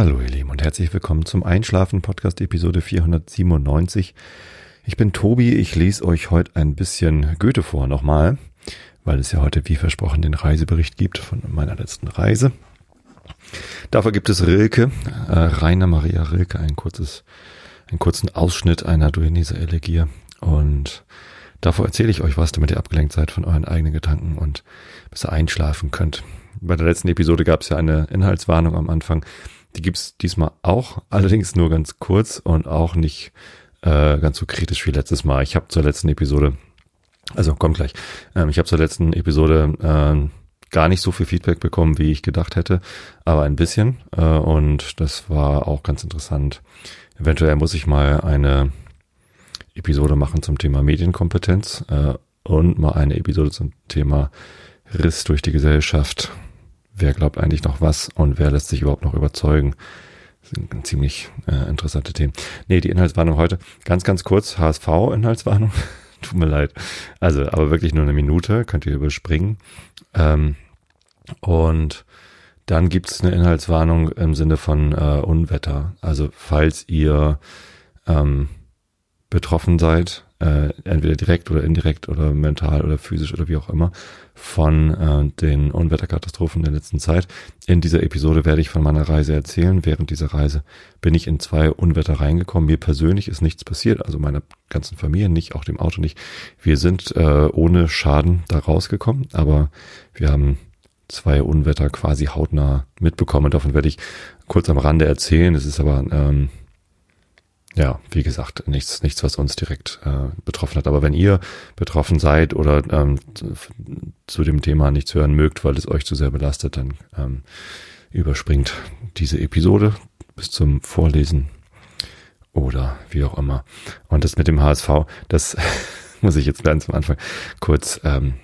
Hallo ihr Lieben und herzlich willkommen zum Einschlafen Podcast Episode 497. Ich bin Tobi, ich lese euch heute ein bisschen Goethe vor nochmal, weil es ja heute wie versprochen den Reisebericht gibt von meiner letzten Reise. Dafür gibt es Rilke, äh, Rainer Maria Rilke, ein kurzes, einen kurzen Ausschnitt einer Dueneser Elegie und davor erzähle ich euch was, damit ihr abgelenkt seid von euren eigenen Gedanken und bis ihr einschlafen könnt. Bei der letzten Episode gab es ja eine Inhaltswarnung am Anfang. Die gibt's diesmal auch, allerdings nur ganz kurz und auch nicht äh, ganz so kritisch wie letztes Mal. Ich habe zur letzten Episode, also kommt gleich, ähm, ich habe zur letzten Episode äh, gar nicht so viel Feedback bekommen, wie ich gedacht hätte, aber ein bisschen äh, und das war auch ganz interessant. Eventuell muss ich mal eine Episode machen zum Thema Medienkompetenz äh, und mal eine Episode zum Thema Riss durch die Gesellschaft wer glaubt eigentlich noch was und wer lässt sich überhaupt noch überzeugen. Das sind ziemlich äh, interessante Themen. Nee, die Inhaltswarnung heute, ganz, ganz kurz, HSV-Inhaltswarnung. Tut mir leid. Also, aber wirklich nur eine Minute, könnt ihr überspringen. Ähm, und dann gibt es eine Inhaltswarnung im Sinne von äh, Unwetter. Also falls ihr ähm, betroffen seid, äh, entweder direkt oder indirekt oder mental oder physisch oder wie auch immer, von äh, den Unwetterkatastrophen der letzten Zeit. In dieser Episode werde ich von meiner Reise erzählen. Während dieser Reise bin ich in zwei Unwetter reingekommen. Mir persönlich ist nichts passiert, also meiner ganzen Familie nicht, auch dem Auto nicht. Wir sind äh, ohne Schaden da rausgekommen, aber wir haben zwei Unwetter quasi hautnah mitbekommen. Davon werde ich kurz am Rande erzählen. Es ist aber ähm, ja, wie gesagt, nichts, nichts, was uns direkt äh, betroffen hat. Aber wenn ihr betroffen seid oder ähm, zu dem Thema nichts hören mögt, weil es euch zu sehr belastet, dann ähm, überspringt diese Episode bis zum Vorlesen oder wie auch immer. Und das mit dem HSV, das muss ich jetzt ganz am Anfang kurz ähm,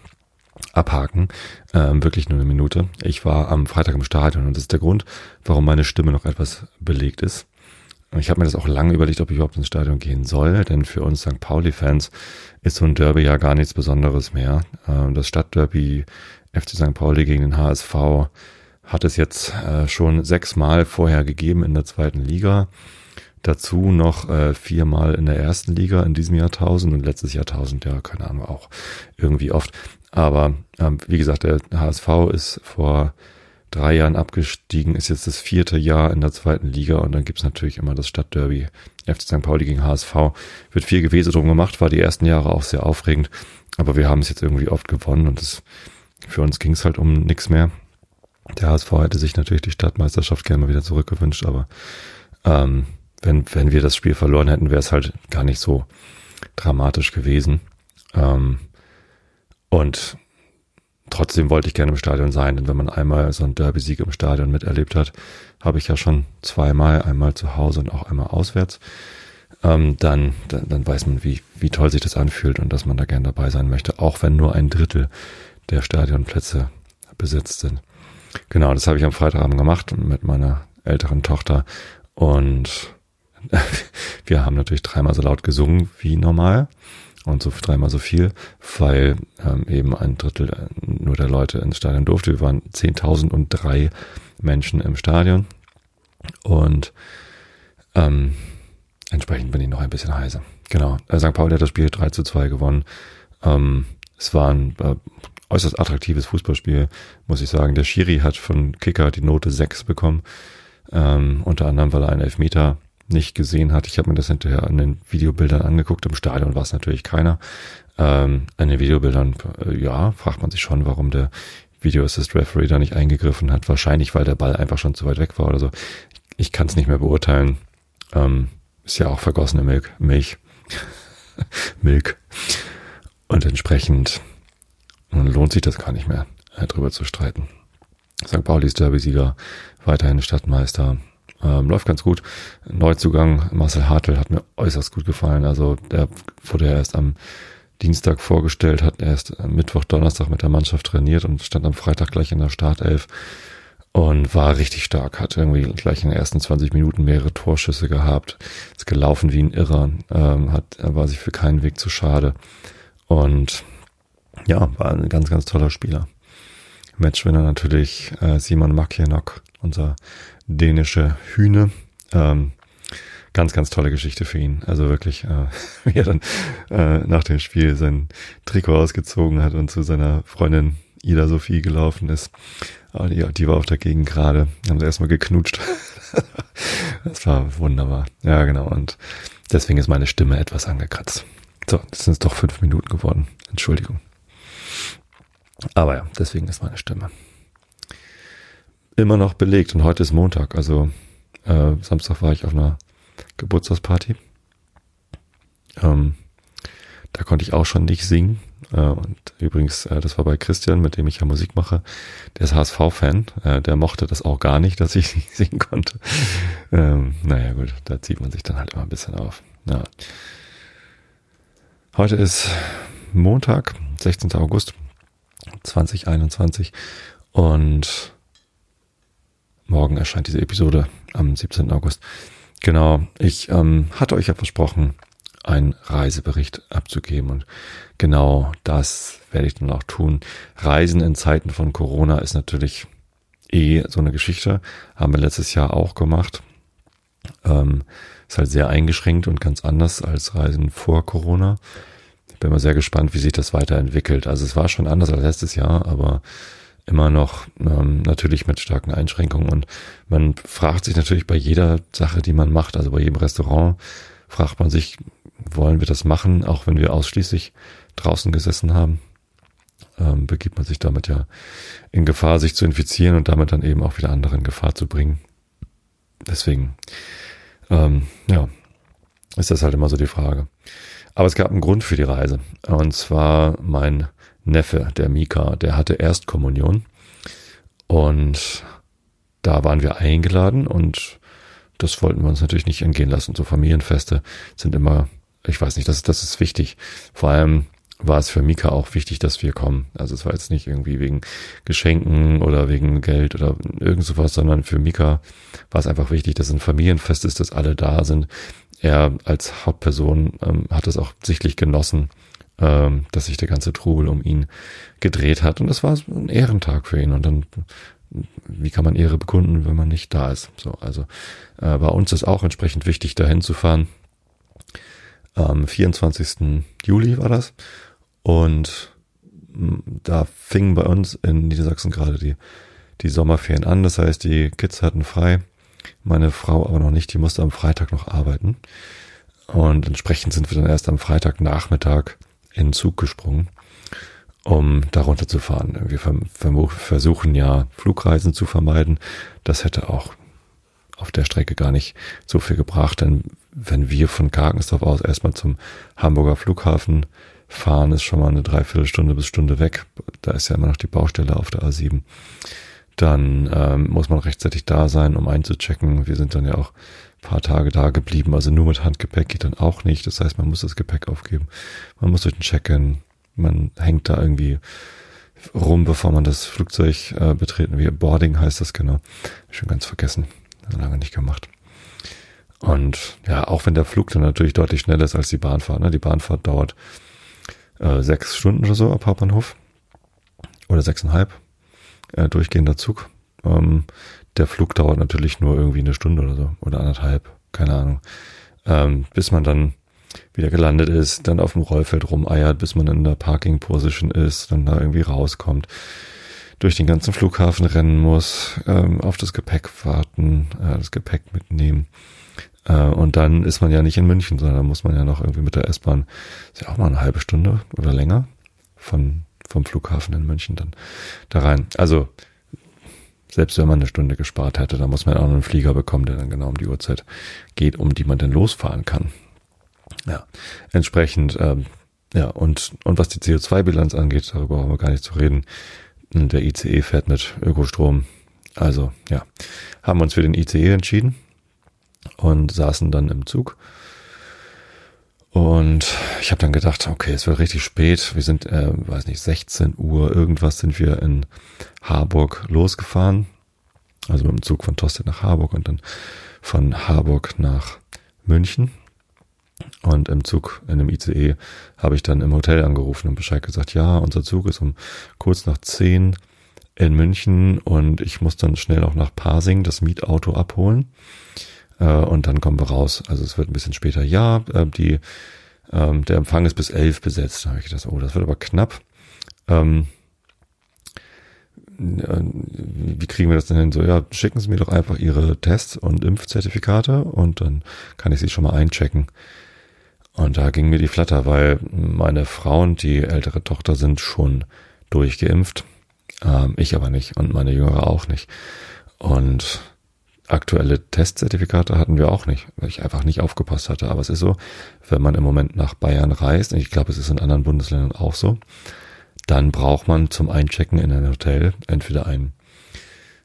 abhaken. Ähm, wirklich nur eine Minute. Ich war am Freitag im Stadion und das ist der Grund, warum meine Stimme noch etwas belegt ist. Ich habe mir das auch lange überlegt, ob ich überhaupt ins Stadion gehen soll, denn für uns St. Pauli-Fans ist so ein Derby ja gar nichts Besonderes mehr. Ähm, das Stadtderby FC St. Pauli gegen den HSV hat es jetzt äh, schon sechsmal vorher gegeben in der zweiten Liga. Dazu noch äh, viermal in der ersten Liga in diesem Jahrtausend und letztes Jahrtausend, ja, keine Ahnung, auch irgendwie oft. Aber ähm, wie gesagt, der HSV ist vor drei Jahren abgestiegen, ist jetzt das vierte Jahr in der zweiten Liga und dann gibt's natürlich immer das Stadtderby. FC St. Pauli gegen HSV. Wird viel Gewese drum gemacht, war die ersten Jahre auch sehr aufregend, aber wir haben es jetzt irgendwie oft gewonnen und das, für uns ging's halt um nichts mehr. Der HSV hätte sich natürlich die Stadtmeisterschaft gerne mal wieder zurückgewünscht, aber ähm, wenn, wenn wir das Spiel verloren hätten, wäre es halt gar nicht so dramatisch gewesen. Ähm, und trotzdem wollte ich gerne im Stadion sein, denn wenn man einmal so einen Derby-Sieg im Stadion miterlebt hat, habe ich ja schon zweimal, einmal zu Hause und auch einmal auswärts, ähm, dann, dann, dann weiß man, wie, wie toll sich das anfühlt und dass man da gerne dabei sein möchte, auch wenn nur ein Drittel der Stadionplätze besetzt sind. Genau, das habe ich am Freitagabend gemacht mit meiner älteren Tochter und wir haben natürlich dreimal so laut gesungen wie normal und so dreimal so viel, weil ähm, eben ein Drittel äh, nur der Leute ins Stadion durfte. Wir waren 10.003 Menschen im Stadion und ähm, entsprechend bin ich noch ein bisschen heiser. Genau, äh, St. Pauli hat das Spiel 3 zu 2 gewonnen. Ähm, es war ein äh, äußerst attraktives Fußballspiel, muss ich sagen. Der Schiri hat von Kicker die Note 6 bekommen, ähm, unter anderem, weil er einen Elfmeter nicht gesehen hat. Ich habe mir das hinterher an den Videobildern angeguckt. Im Stadion war es natürlich keiner. Ähm, an den Videobildern, äh, ja, fragt man sich schon, warum der Video Assist Referee da nicht eingegriffen hat. Wahrscheinlich, weil der Ball einfach schon zu weit weg war oder so. Ich, ich kann es nicht mehr beurteilen. Ähm, ist ja auch vergossene Milch. Milch. Milch. Und entsprechend lohnt sich das gar nicht mehr, äh, drüber zu streiten. St. Paulis Derby-Sieger, weiterhin Stadtmeister, ähm, läuft ganz gut. Neuzugang Marcel Hartl hat mir äußerst gut gefallen. Also der wurde erst am Dienstag vorgestellt, hat erst Mittwoch, Donnerstag mit der Mannschaft trainiert und stand am Freitag gleich in der Startelf und war richtig stark. Hat irgendwie gleich in den ersten 20 Minuten mehrere Torschüsse gehabt. Ist gelaufen wie ein Irrer. Ähm, hat, war sich für keinen Weg zu schade. Und ja, war ein ganz, ganz toller Spieler. Matchwinner natürlich äh, Simon Makienok unser dänische Hühne. Ähm, ganz, ganz tolle Geschichte für ihn. Also wirklich, äh, wie er dann äh, nach dem Spiel sein Trikot ausgezogen hat und zu seiner Freundin Ida Sophie gelaufen ist. Die, die war auf der Gegend gerade. Haben sie erstmal geknutscht. das war wunderbar. Ja, genau. Und deswegen ist meine Stimme etwas angekratzt. So, das sind doch fünf Minuten geworden. Entschuldigung. Aber ja, deswegen ist meine Stimme immer noch belegt und heute ist Montag. Also äh, Samstag war ich auf einer Geburtstagsparty. Ähm, da konnte ich auch schon nicht singen. Äh, und übrigens, äh, das war bei Christian, mit dem ich ja Musik mache. Der ist HSV-Fan. Äh, der mochte das auch gar nicht, dass ich nicht singen konnte. Ähm, naja, gut, da zieht man sich dann halt immer ein bisschen auf. Ja. Heute ist Montag, 16. August 2021 und morgen erscheint diese Episode am 17. August. Genau, ich ähm, hatte euch ja versprochen, einen Reisebericht abzugeben und genau das werde ich dann auch tun. Reisen in Zeiten von Corona ist natürlich eh so eine Geschichte, haben wir letztes Jahr auch gemacht. Ähm, ist halt sehr eingeschränkt und ganz anders als Reisen vor Corona. Ich bin mal sehr gespannt, wie sich das weiterentwickelt. Also es war schon anders als letztes Jahr, aber immer noch ähm, natürlich mit starken Einschränkungen. Und man fragt sich natürlich bei jeder Sache, die man macht, also bei jedem Restaurant, fragt man sich, wollen wir das machen, auch wenn wir ausschließlich draußen gesessen haben? Ähm, begibt man sich damit ja in Gefahr, sich zu infizieren und damit dann eben auch wieder andere in Gefahr zu bringen. Deswegen, ähm, ja, ist das halt immer so die Frage. Aber es gab einen Grund für die Reise. Und zwar mein Neffe, der Mika, der hatte Erstkommunion. Und da waren wir eingeladen und das wollten wir uns natürlich nicht entgehen lassen. So Familienfeste sind immer, ich weiß nicht, das, das ist wichtig. Vor allem war es für Mika auch wichtig, dass wir kommen. Also es war jetzt nicht irgendwie wegen Geschenken oder wegen Geld oder irgend sowas, sondern für Mika war es einfach wichtig, dass ein Familienfest ist, dass alle da sind. Er als Hauptperson ähm, hat es auch sichtlich genossen, ähm, dass sich der ganze Trubel um ihn gedreht hat. Und das war ein Ehrentag für ihn. Und dann, wie kann man Ehre bekunden, wenn man nicht da ist? So, also äh, bei uns ist auch entsprechend wichtig, dahin zu fahren. Am 24. Juli war das. Und da fingen bei uns in Niedersachsen gerade die, die Sommerferien an. Das heißt, die Kids hatten frei. Meine Frau aber noch nicht. Die musste am Freitag noch arbeiten. Und entsprechend sind wir dann erst am Freitagnachmittag in Zug gesprungen, um darunter zu fahren. Wir versuchen ja Flugreisen zu vermeiden. Das hätte auch auf der Strecke gar nicht so viel gebracht, denn wenn wir von Karkensdorf aus erstmal zum Hamburger Flughafen fahren, ist schon mal eine Dreiviertelstunde bis Stunde weg. Da ist ja immer noch die Baustelle auf der A7. Dann ähm, muss man rechtzeitig da sein, um einzuchecken. Wir sind dann ja auch paar Tage da geblieben. Also nur mit Handgepäck geht dann auch nicht. Das heißt, man muss das Gepäck aufgeben. Man muss durch den Check-in. Man hängt da irgendwie rum, bevor man das Flugzeug äh, betreten will. Boarding heißt das genau. Schon ganz vergessen. Lange nicht gemacht. Und ja, auch wenn der Flug dann natürlich deutlich schneller ist als die Bahnfahrt. Ne? Die Bahnfahrt dauert äh, sechs Stunden oder so ab Hauptbahnhof. Oder sechseinhalb. Äh, durchgehender Zug. Ähm, der Flug dauert natürlich nur irgendwie eine Stunde oder so oder anderthalb, keine Ahnung. Ähm, bis man dann wieder gelandet ist, dann auf dem Rollfeld rumeiert, bis man in der Parking Position ist, dann da irgendwie rauskommt, durch den ganzen Flughafen rennen muss, ähm, auf das Gepäck warten, äh, das Gepäck mitnehmen. Äh, und dann ist man ja nicht in München, sondern dann muss man ja noch irgendwie mit der S-Bahn, ist ja auch mal eine halbe Stunde oder länger von, vom Flughafen in München dann da rein. Also selbst wenn man eine Stunde gespart hätte, dann muss man auch einen Flieger bekommen, der dann genau um die Uhrzeit geht, um die man dann losfahren kann. Ja, entsprechend, ähm, ja, und, und was die CO2-Bilanz angeht, darüber brauchen wir gar nicht zu reden. Der ICE fährt mit Ökostrom. Also, ja, haben uns für den ICE entschieden und saßen dann im Zug. Und ich habe dann gedacht, okay, es wird richtig spät. Wir sind, äh, weiß nicht, 16 Uhr irgendwas sind wir in Harburg losgefahren. Also mit dem Zug von Tosted nach Harburg und dann von Harburg nach München. Und im Zug, in dem ICE, habe ich dann im Hotel angerufen und Bescheid gesagt, ja, unser Zug ist um kurz nach 10 in München und ich muss dann schnell auch nach Pasing das Mietauto abholen. Äh, und dann kommen wir raus. Also es wird ein bisschen später. Ja, äh, die, ähm, der Empfang ist bis elf besetzt. Da habe ich gedacht, oh, das wird aber knapp. Ähm, äh, wie kriegen wir das denn hin? So, ja, schicken Sie mir doch einfach Ihre Tests und Impfzertifikate und dann kann ich sie schon mal einchecken. Und da ging mir die Flatter, weil meine Frau und die ältere Tochter sind schon durchgeimpft. Ähm, ich aber nicht und meine Jüngere auch nicht. Und aktuelle Testzertifikate hatten wir auch nicht, weil ich einfach nicht aufgepasst hatte. Aber es ist so, wenn man im Moment nach Bayern reist, und ich glaube, es ist in anderen Bundesländern auch so, dann braucht man zum Einchecken in ein Hotel entweder ein,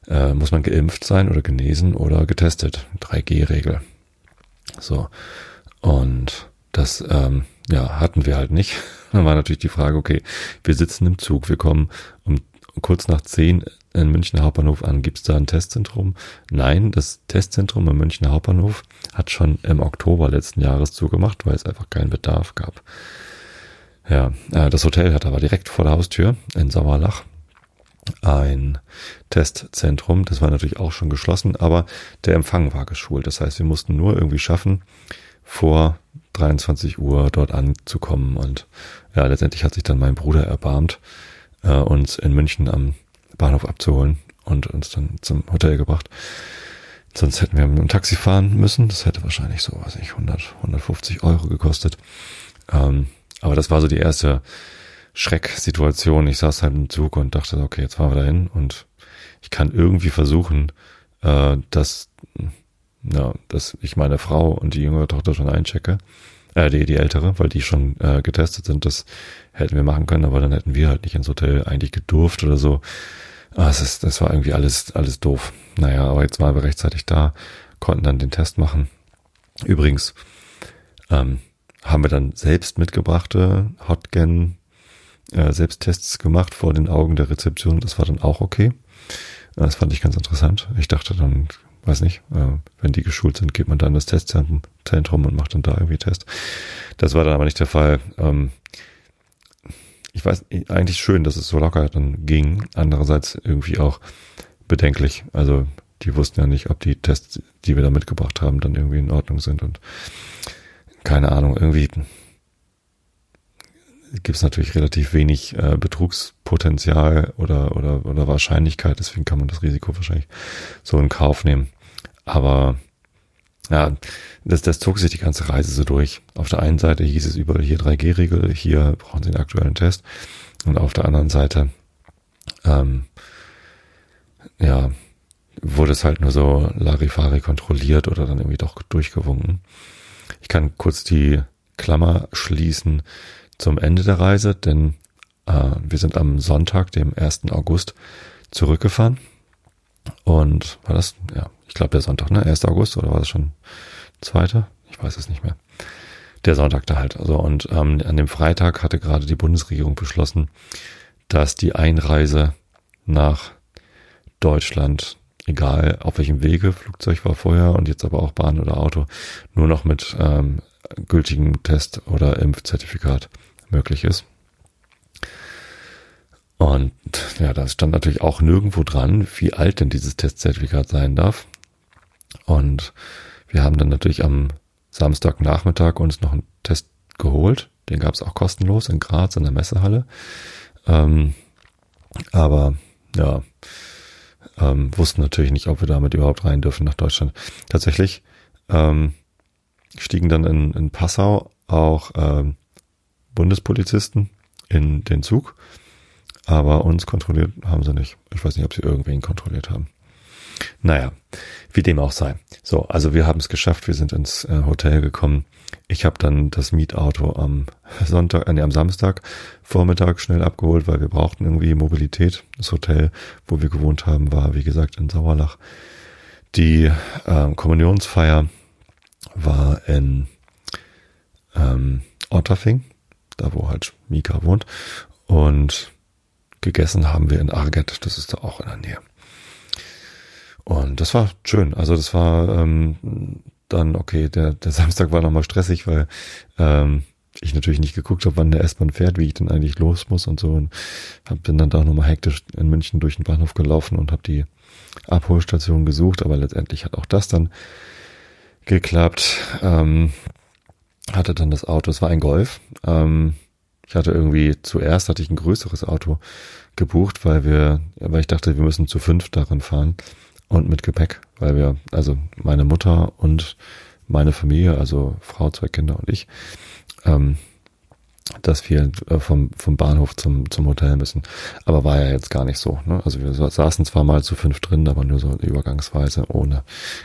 äh, muss man geimpft sein oder genesen oder getestet. 3G-Regel. So. Und das ähm, ja, hatten wir halt nicht. Dann war natürlich die Frage, okay, wir sitzen im Zug, wir kommen um kurz nach zehn in Münchner Hauptbahnhof an. Gibt es da ein Testzentrum? Nein, das Testzentrum im Münchner Hauptbahnhof hat schon im Oktober letzten Jahres zugemacht, weil es einfach keinen Bedarf gab. Ja, äh, das Hotel hat aber direkt vor der Haustür in Sauerlach ein Testzentrum. Das war natürlich auch schon geschlossen, aber der Empfang war geschult. Das heißt, wir mussten nur irgendwie schaffen, vor 23 Uhr dort anzukommen. Und ja, letztendlich hat sich dann mein Bruder erbarmt, äh, uns in München am Bahnhof abzuholen und uns dann zum Hotel gebracht. Sonst hätten wir mit dem Taxi fahren müssen. Das hätte wahrscheinlich so, weiß ich, 100, 150 Euro gekostet. Ähm, aber das war so die erste Schrecksituation. Ich saß halt im Zug und dachte, okay, jetzt fahren wir dahin und ich kann irgendwie versuchen, äh, dass, ja, dass ich meine Frau und die jüngere Tochter schon einchecke. Äh, die, die ältere, weil die schon äh, getestet sind. Das hätten wir machen können, aber dann hätten wir halt nicht ins Hotel eigentlich gedurft oder so. Ah, das, ist, das war irgendwie alles, alles doof. Naja, aber jetzt waren wir rechtzeitig da, konnten dann den Test machen. Übrigens, ähm, haben wir dann selbst mitgebrachte Hotgen äh, Selbsttests gemacht vor den Augen der Rezeption. Das war dann auch okay. Das fand ich ganz interessant. Ich dachte dann, weiß nicht, äh, wenn die geschult sind, geht man dann das Testzentrum und macht dann da irgendwie Test. Das war dann aber nicht der Fall. Ähm, ich weiß, eigentlich schön, dass es so locker dann ging. Andererseits irgendwie auch bedenklich. Also die wussten ja nicht, ob die Tests, die wir da mitgebracht haben, dann irgendwie in Ordnung sind und keine Ahnung, irgendwie gibt es natürlich relativ wenig äh, Betrugspotenzial oder, oder, oder Wahrscheinlichkeit, deswegen kann man das Risiko wahrscheinlich so in Kauf nehmen. Aber ja, das, das zog sich die ganze Reise so durch. Auf der einen Seite hieß es überall hier 3G-Regel, hier brauchen Sie einen aktuellen Test. Und auf der anderen Seite, ähm, ja, wurde es halt nur so Larifari kontrolliert oder dann irgendwie doch durchgewunken. Ich kann kurz die Klammer schließen zum Ende der Reise, denn äh, wir sind am Sonntag, dem 1. August, zurückgefahren. Und war das, ja, ich glaube der Sonntag, ne? 1. August oder war das schon zweite? Ich weiß es nicht mehr. Der Sonntag da halt. Also und ähm, an dem Freitag hatte gerade die Bundesregierung beschlossen, dass die Einreise nach Deutschland egal auf welchem Wege, Flugzeug war vorher und jetzt aber auch Bahn oder Auto, nur noch mit ähm, gültigem Test oder Impfzertifikat möglich ist. Und ja, da stand natürlich auch nirgendwo dran, wie alt denn dieses Testzertifikat sein darf. Und wir haben dann natürlich am Samstagnachmittag uns noch einen Test geholt. Den gab es auch kostenlos in Graz in der Messehalle. Ähm, aber ja, ähm, wussten natürlich nicht, ob wir damit überhaupt rein dürfen nach Deutschland. Tatsächlich ähm, stiegen dann in, in Passau auch ähm, Bundespolizisten in den Zug, aber uns kontrolliert haben sie nicht. Ich weiß nicht, ob sie irgendwen kontrolliert haben. Naja, wie dem auch sei. So, also wir haben es geschafft, wir sind ins äh, Hotel gekommen. Ich habe dann das Mietauto am Sonntag, äh, nee, am Samstag Vormittag schnell abgeholt, weil wir brauchten irgendwie Mobilität. Das Hotel, wo wir gewohnt haben, war wie gesagt in Sauerlach. Die äh, Kommunionsfeier war in ähm, Otterfing, da wo halt Mika wohnt. Und gegessen haben wir in Arget, das ist da auch in der Nähe. Und das war schön. Also das war ähm, dann, okay, der, der Samstag war nochmal stressig, weil ähm, ich natürlich nicht geguckt habe, wann der S-Bahn fährt, wie ich denn eigentlich los muss und so. Und hab, bin dann da nochmal hektisch in München durch den Bahnhof gelaufen und habe die Abholstation gesucht, aber letztendlich hat auch das dann geklappt. Ähm, hatte dann das Auto, es war ein Golf. Ähm, ich hatte irgendwie zuerst hatte ich ein größeres Auto gebucht, weil wir, weil ich dachte, wir müssen zu fünf darin fahren und mit Gepäck, weil wir, also meine Mutter und meine Familie, also Frau, zwei Kinder und ich, ähm, dass wir äh, vom, vom Bahnhof zum, zum Hotel müssen. Aber war ja jetzt gar nicht so. Ne? Also wir saßen zwar mal zu fünf drin, aber nur so übergangsweise ohne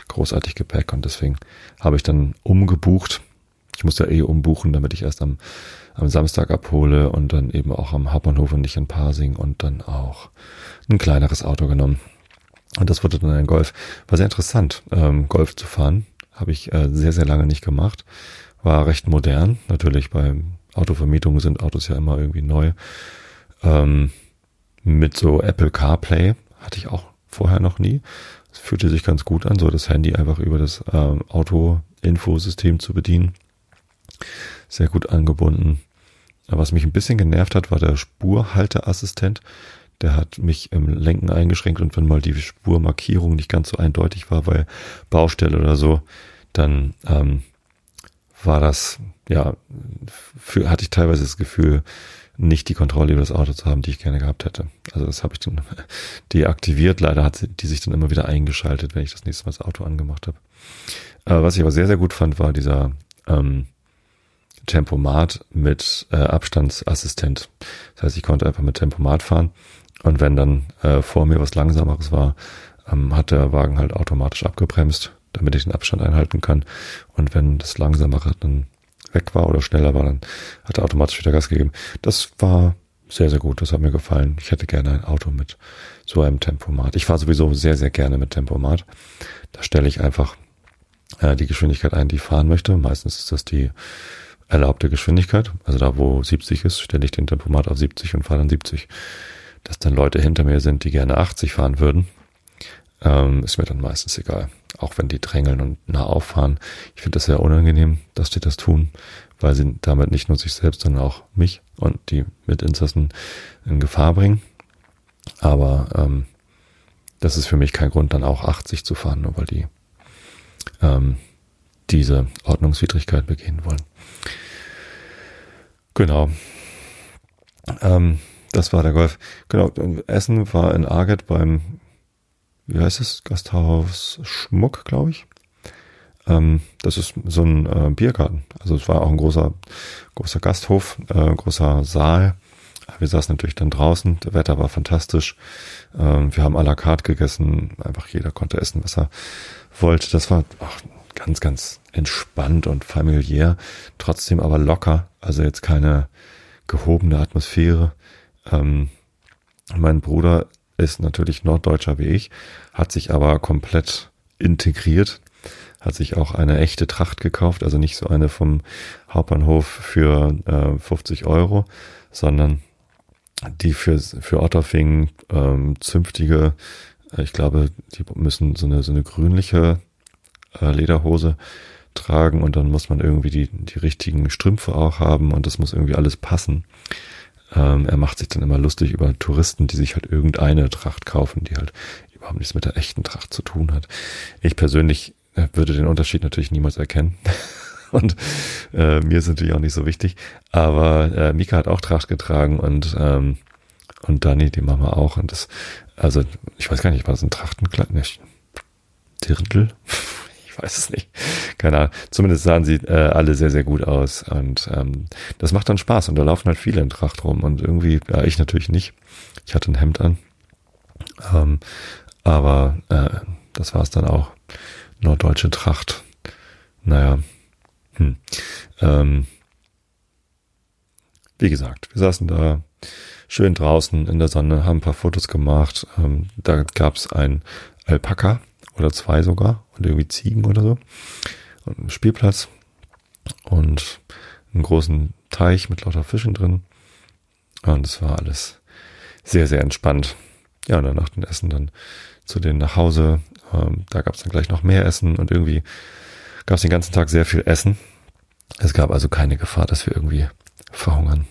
großartig Gepäck. Und deswegen habe ich dann umgebucht. Ich musste ja eh umbuchen, damit ich erst am, am Samstag abhole und dann eben auch am Hauptbahnhof und nicht in Parsing und dann auch ein kleineres Auto genommen. Und das wurde dann ein Golf. War sehr interessant, ähm, Golf zu fahren. Habe ich äh, sehr, sehr lange nicht gemacht. War recht modern. Natürlich bei Autovermietungen sind Autos ja immer irgendwie neu. Ähm, mit so Apple CarPlay hatte ich auch vorher noch nie. Es fühlte sich ganz gut an, so das Handy einfach über das ähm, Auto-Infosystem zu bedienen. Sehr gut angebunden. Was mich ein bisschen genervt hat, war der Spurhalteassistent. Der hat mich im Lenken eingeschränkt und wenn mal die Spurmarkierung nicht ganz so eindeutig war, weil Baustelle oder so, dann ähm, war das, ja, für, hatte ich teilweise das Gefühl, nicht die Kontrolle über das Auto zu haben, die ich gerne gehabt hätte. Also das habe ich dann deaktiviert. Leider hat die sich dann immer wieder eingeschaltet, wenn ich das nächste Mal das Auto angemacht habe. Äh, was ich aber sehr, sehr gut fand, war dieser ähm, Tempomat mit äh, Abstandsassistent. Das heißt, ich konnte einfach mit Tempomat fahren und wenn dann äh, vor mir was Langsameres war, ähm, hat der Wagen halt automatisch abgebremst, damit ich den Abstand einhalten kann. Und wenn das Langsamere dann weg war oder schneller war, dann hat er automatisch wieder Gas gegeben. Das war sehr, sehr gut. Das hat mir gefallen. Ich hätte gerne ein Auto mit so einem Tempomat. Ich fahre sowieso sehr, sehr gerne mit Tempomat. Da stelle ich einfach äh, die Geschwindigkeit ein, die ich fahren möchte. Meistens ist das die erlaubte Geschwindigkeit. Also da, wo 70 ist, stelle ich den Tempomat auf 70 und fahre dann 70 dass dann Leute hinter mir sind, die gerne 80 fahren würden, ähm, ist mir dann meistens egal. Auch wenn die drängeln und nah auffahren. Ich finde das sehr unangenehm, dass die das tun, weil sie damit nicht nur sich selbst, sondern auch mich und die Mitinsassen in Gefahr bringen. Aber ähm, das ist für mich kein Grund, dann auch 80 zu fahren, nur weil die ähm, diese Ordnungswidrigkeit begehen wollen. Genau. Ähm, das war der Golf. Genau, Essen war in Arget beim, wie heißt es, Gasthaus Schmuck, glaube ich. Ähm, das ist so ein äh, Biergarten. Also es war auch ein großer, großer Gasthof, äh, großer Saal. Wir saßen natürlich dann draußen, das Wetter war fantastisch. Ähm, wir haben à la carte gegessen, einfach jeder konnte essen, was er wollte. Das war ach, ganz, ganz entspannt und familiär, trotzdem aber locker. Also jetzt keine gehobene Atmosphäre. Ähm, mein Bruder ist natürlich Norddeutscher wie ich, hat sich aber komplett integriert, hat sich auch eine echte Tracht gekauft, also nicht so eine vom Hauptbahnhof für äh, 50 Euro, sondern die für, für Otterfing ähm, zünftige, äh, ich glaube, die müssen so eine, so eine grünliche äh, Lederhose tragen und dann muss man irgendwie die, die richtigen Strümpfe auch haben und das muss irgendwie alles passen. Ähm, er macht sich dann immer lustig über Touristen, die sich halt irgendeine Tracht kaufen, die halt überhaupt nichts mit der echten Tracht zu tun hat. Ich persönlich äh, würde den Unterschied natürlich niemals erkennen. und äh, mir ist natürlich auch nicht so wichtig. Aber äh, Mika hat auch Tracht getragen und ähm, und Dani, die Mama auch. Und das, also ich weiß gar nicht, war das ein Trachtenkleid? Nicht. Dirndl? weiß es nicht. Keine Ahnung. Zumindest sahen sie äh, alle sehr, sehr gut aus. Und ähm, das macht dann Spaß. Und da laufen halt viele in Tracht rum. Und irgendwie, ja, ich natürlich nicht. Ich hatte ein Hemd an. Ähm, aber äh, das war es dann auch. Norddeutsche Tracht. Naja. Hm. Ähm, wie gesagt, wir saßen da schön draußen in der Sonne, haben ein paar Fotos gemacht. Ähm, da gab es ein Alpaka, oder zwei sogar und irgendwie Ziegen oder so. Und einen Spielplatz und einen großen Teich mit lauter Fischen drin. Und es war alles sehr, sehr entspannt. Ja, und dann nach dem Essen dann zu denen nach Hause. Ähm, da gab es dann gleich noch mehr Essen und irgendwie gab es den ganzen Tag sehr viel Essen. Es gab also keine Gefahr, dass wir irgendwie verhungern.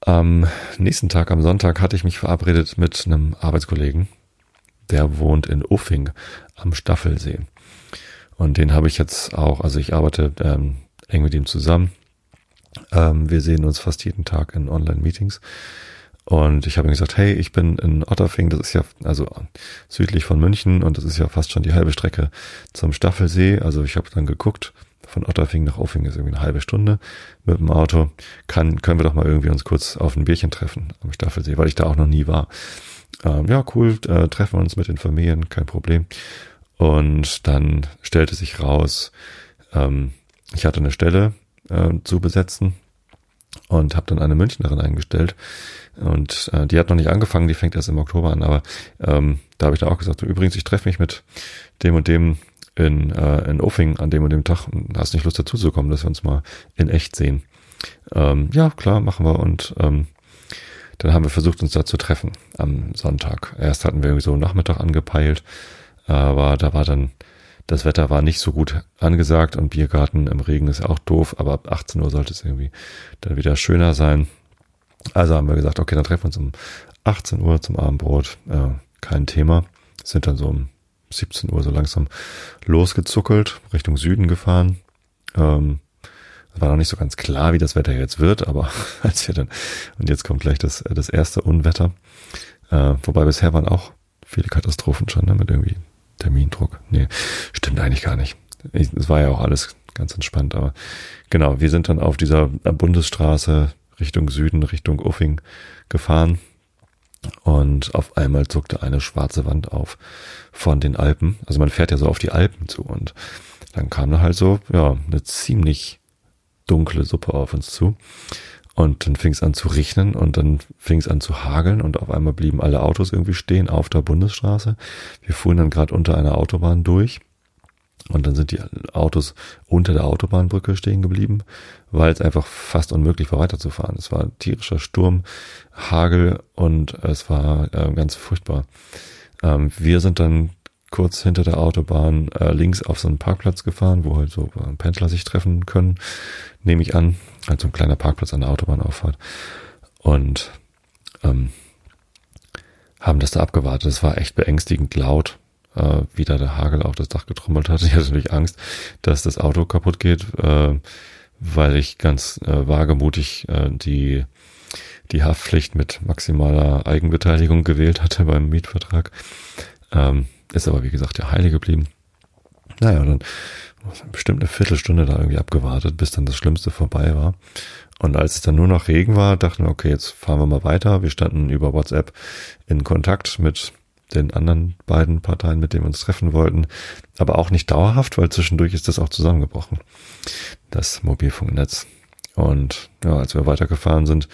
Am nächsten Tag, am Sonntag, hatte ich mich verabredet mit einem Arbeitskollegen. Der wohnt in Uffing am Staffelsee. Und den habe ich jetzt auch, also ich arbeite ähm, eng mit ihm zusammen. Ähm, wir sehen uns fast jeden Tag in Online-Meetings. Und ich habe ihm gesagt, hey, ich bin in Otterfing, das ist ja also südlich von München und das ist ja fast schon die halbe Strecke zum Staffelsee. Also ich habe dann geguckt, von Otterfing nach Uffing ist irgendwie eine halbe Stunde mit dem Auto. Kann, können wir doch mal irgendwie uns kurz auf ein Bierchen treffen am Staffelsee, weil ich da auch noch nie war. Ähm, ja, cool, äh, treffen wir uns mit den Familien, kein Problem. Und dann stellte sich raus, ähm, ich hatte eine Stelle äh, zu besetzen und habe dann eine Münchnerin eingestellt. Und äh, die hat noch nicht angefangen, die fängt erst im Oktober an, aber ähm, da habe ich dann auch gesagt, übrigens, ich treffe mich mit dem und dem in, äh, in Uffing an dem und dem Tag und hast nicht Lust dazuzukommen, dass wir uns mal in echt sehen. Ähm, ja, klar, machen wir. Und ähm, dann haben wir versucht, uns da zu treffen am Sonntag. Erst hatten wir irgendwie so Nachmittag angepeilt, aber da war dann, das Wetter war nicht so gut angesagt und Biergarten im Regen ist auch doof, aber ab 18 Uhr sollte es irgendwie dann wieder schöner sein. Also haben wir gesagt, okay, dann treffen wir uns um 18 Uhr zum Abendbrot. Äh, kein Thema. Sind dann so um 17 Uhr so langsam losgezuckelt, Richtung Süden gefahren. Ähm, war noch nicht so ganz klar, wie das Wetter jetzt wird, aber als wir dann, und jetzt kommt gleich das, das erste Unwetter. Äh, wobei bisher waren auch viele Katastrophen schon, ne, mit irgendwie Termindruck. Nee, stimmt eigentlich gar nicht. Es war ja auch alles ganz entspannt, aber genau, wir sind dann auf dieser Bundesstraße Richtung Süden, Richtung Uffing gefahren und auf einmal zuckte eine schwarze Wand auf von den Alpen. Also man fährt ja so auf die Alpen zu und dann kam da halt so, ja, eine ziemlich dunkle Suppe auf uns zu. Und dann fing es an zu regnen und dann fing es an zu hageln und auf einmal blieben alle Autos irgendwie stehen auf der Bundesstraße. Wir fuhren dann gerade unter einer Autobahn durch und dann sind die Autos unter der Autobahnbrücke stehen geblieben, weil es einfach fast unmöglich war weiterzufahren. Es war tierischer Sturm, Hagel und es war äh, ganz furchtbar. Ähm, wir sind dann kurz hinter der Autobahn äh, links auf so einen Parkplatz gefahren, wo halt so äh, Pendler sich treffen können, nehme ich an. Also ein kleiner Parkplatz an der Autobahnauffahrt. Und ähm, haben das da abgewartet. Es war echt beängstigend laut äh, wieder der Hagel auf das Dach getrommelt hat. Ich hatte natürlich Angst, dass das Auto kaputt geht, äh, weil ich ganz äh, wagemutig äh, die die Haftpflicht mit maximaler Eigenbeteiligung gewählt hatte beim Mietvertrag. Ähm, ist aber wie gesagt ja heile geblieben. Naja, dann bestimmt eine Viertelstunde da irgendwie abgewartet, bis dann das Schlimmste vorbei war. Und als es dann nur noch Regen war, dachten wir, okay, jetzt fahren wir mal weiter. Wir standen über WhatsApp in Kontakt mit den anderen beiden Parteien, mit denen wir uns treffen wollten, aber auch nicht dauerhaft, weil zwischendurch ist das auch zusammengebrochen, das Mobilfunknetz. Und ja, als wir weitergefahren sind,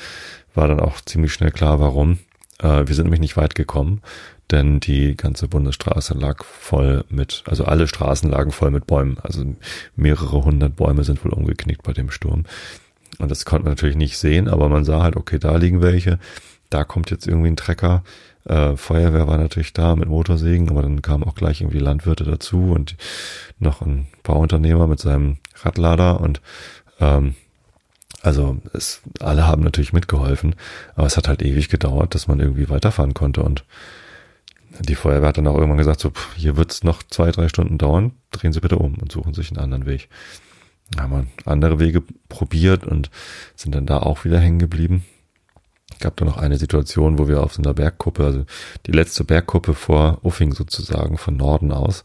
war dann auch ziemlich schnell klar, warum. Äh, wir sind nämlich nicht weit gekommen, denn die ganze Bundesstraße lag voll mit, also alle Straßen lagen voll mit Bäumen. Also mehrere hundert Bäume sind wohl umgeknickt bei dem Sturm. Und das konnte man natürlich nicht sehen, aber man sah halt, okay, da liegen welche, da kommt jetzt irgendwie ein Trecker, äh, Feuerwehr war natürlich da mit Motorsägen, aber dann kamen auch gleich irgendwie Landwirte dazu und noch ein Bauunternehmer mit seinem Radlader und ähm, also es, alle haben natürlich mitgeholfen, aber es hat halt ewig gedauert, dass man irgendwie weiterfahren konnte und die Feuerwehr hat dann auch irgendwann gesagt, so, pff, hier wird's noch zwei, drei Stunden dauern, drehen Sie bitte um und suchen sich einen anderen Weg. Haben wir andere Wege probiert und sind dann da auch wieder hängen geblieben gab da noch eine Situation, wo wir auf so einer Bergkuppe, also die letzte Bergkuppe vor Uffing sozusagen, von Norden aus.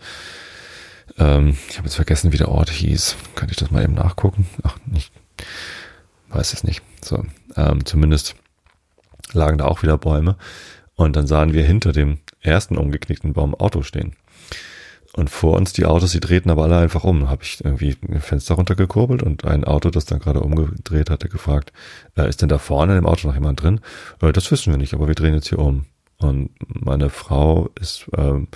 Ähm, ich habe jetzt vergessen, wie der Ort hieß. Könnte ich das mal eben nachgucken? Ach, nicht. Weiß es nicht. So, ähm, zumindest lagen da auch wieder Bäume. Und dann sahen wir hinter dem ersten umgeknickten Baum Auto stehen. Und vor uns die Autos, die drehten aber alle einfach um. Habe ich irgendwie ein Fenster runtergekurbelt und ein Auto, das dann gerade umgedreht hatte, gefragt, äh, ist denn da vorne im Auto noch jemand drin? Äh, das wissen wir nicht, aber wir drehen jetzt hier um. Und meine Frau ist ähm,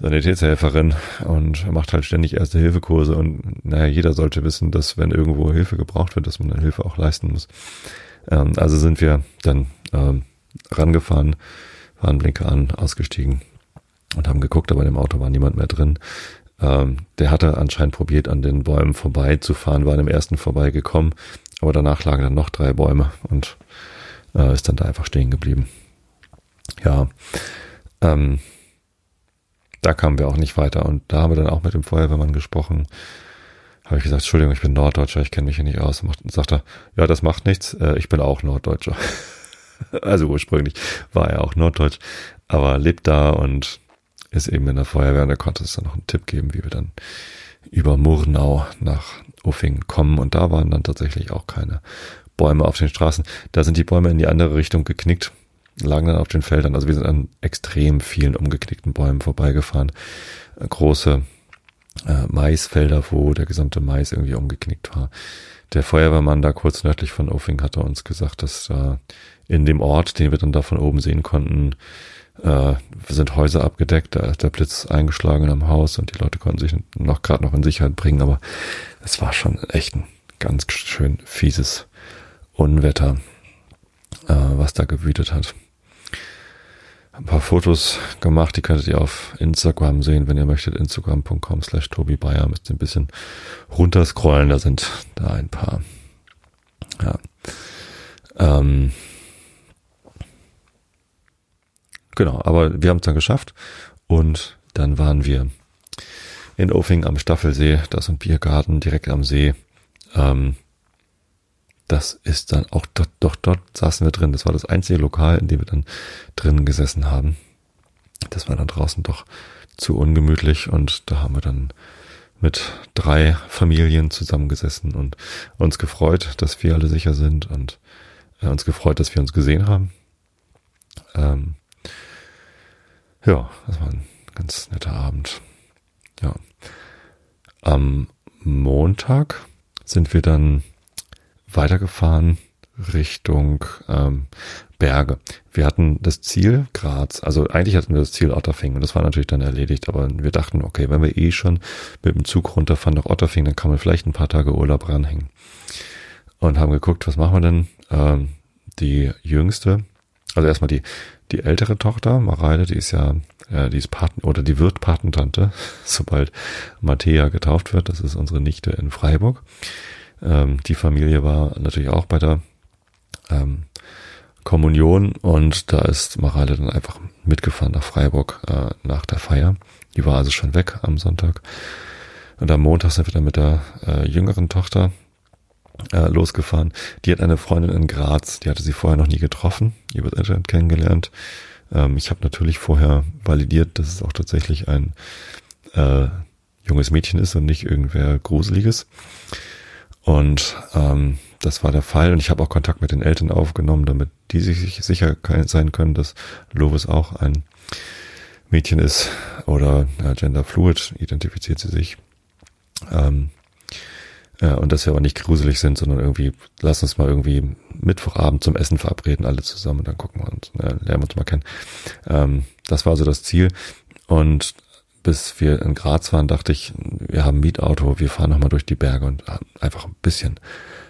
Sanitätshelferin und macht halt ständig Erste-Hilfe-Kurse und naja, jeder sollte wissen, dass wenn irgendwo Hilfe gebraucht wird, dass man dann Hilfe auch leisten muss. Ähm, also sind wir dann ähm, rangefahren, waren Blinker an, ausgestiegen und haben geguckt, aber im Auto war niemand mehr drin. Ähm, der hatte anscheinend probiert, an den Bäumen vorbeizufahren, war an dem ersten vorbeigekommen, aber danach lagen dann noch drei Bäume und äh, ist dann da einfach stehen geblieben. Ja, ähm, da kamen wir auch nicht weiter und da haben wir dann auch mit dem Feuerwehrmann gesprochen. Habe ich gesagt, Entschuldigung, ich bin Norddeutscher, ich kenne mich hier nicht aus. Und sagt er, ja, das macht nichts, äh, ich bin auch Norddeutscher. also ursprünglich war er auch Norddeutsch, aber lebt da und ist eben in der Feuerwehr und er konnte es dann noch einen Tipp geben, wie wir dann über Murnau nach Uffing kommen und da waren dann tatsächlich auch keine Bäume auf den Straßen. Da sind die Bäume in die andere Richtung geknickt, lagen dann auf den Feldern. Also wir sind an extrem vielen umgeknickten Bäumen vorbeigefahren. Große äh, Maisfelder, wo der gesamte Mais irgendwie umgeknickt war. Der Feuerwehrmann da kurz nördlich von Uffing hatte uns gesagt, dass da in dem Ort, den wir dann da von oben sehen konnten, äh, sind Häuser abgedeckt, da ist der Blitz eingeschlagen am Haus und die Leute konnten sich noch gerade noch in Sicherheit bringen, aber es war schon echt ein ganz schön fieses Unwetter, äh, was da gewütet hat. Ein paar Fotos gemacht, die könntet ihr auf Instagram sehen, wenn ihr möchtet. Instagram.com slash Tobi. Müsst ihr ein bisschen runterscrollen, da sind da ein paar. Ja. Ähm, genau, aber wir haben es dann geschafft und dann waren wir in Ofing am Staffelsee, das ist ein Biergarten direkt am See. Ähm, das ist dann auch dort, doch dort saßen wir drin. Das war das einzige Lokal, in dem wir dann drinnen gesessen haben. Das war dann draußen doch zu ungemütlich und da haben wir dann mit drei Familien zusammengesessen und uns gefreut, dass wir alle sicher sind und äh, uns gefreut, dass wir uns gesehen haben. Ähm, ja, das war ein ganz netter Abend. Ja. Am Montag sind wir dann weitergefahren Richtung ähm, Berge. Wir hatten das Ziel Graz, also eigentlich hatten wir das Ziel Otterfing und das war natürlich dann erledigt, aber wir dachten, okay, wenn wir eh schon mit dem Zug runterfahren nach Otterfing, dann kann man vielleicht ein paar Tage Urlaub ranhängen. Und haben geguckt, was machen wir denn? Ähm, die jüngste, also erstmal die, die ältere Tochter, Mareile, die ist ja, äh, die ist Paten, oder die wird Patentante, sobald Matthäa getauft wird. Das ist unsere Nichte in Freiburg. Ähm, die Familie war natürlich auch bei der ähm, Kommunion und da ist Mareile dann einfach mitgefahren nach Freiburg äh, nach der Feier. Die war also schon weg am Sonntag. Und am Montag sind wir dann mit der äh, jüngeren Tochter äh, losgefahren. Die hat eine Freundin in Graz, die hatte sie vorher noch nie getroffen, über das Internet kennengelernt. Ähm, ich habe natürlich vorher validiert, dass es auch tatsächlich ein äh, junges Mädchen ist und nicht irgendwer Gruseliges. Und ähm, das war der Fall. Und ich habe auch Kontakt mit den Eltern aufgenommen, damit die sich sicher sein können, dass Lovis auch ein Mädchen ist oder ja, Gender Fluid identifiziert sie sich. Ähm, ja, und dass wir aber nicht gruselig sind, sondern irgendwie, lass uns mal irgendwie Mittwochabend zum Essen verabreden, alle zusammen, und dann gucken wir uns, äh, lernen wir uns mal kennen. Ähm, das war so das Ziel. Und bis wir in Graz waren, dachte ich, wir haben Mietauto, wir fahren nochmal durch die Berge und haben einfach ein bisschen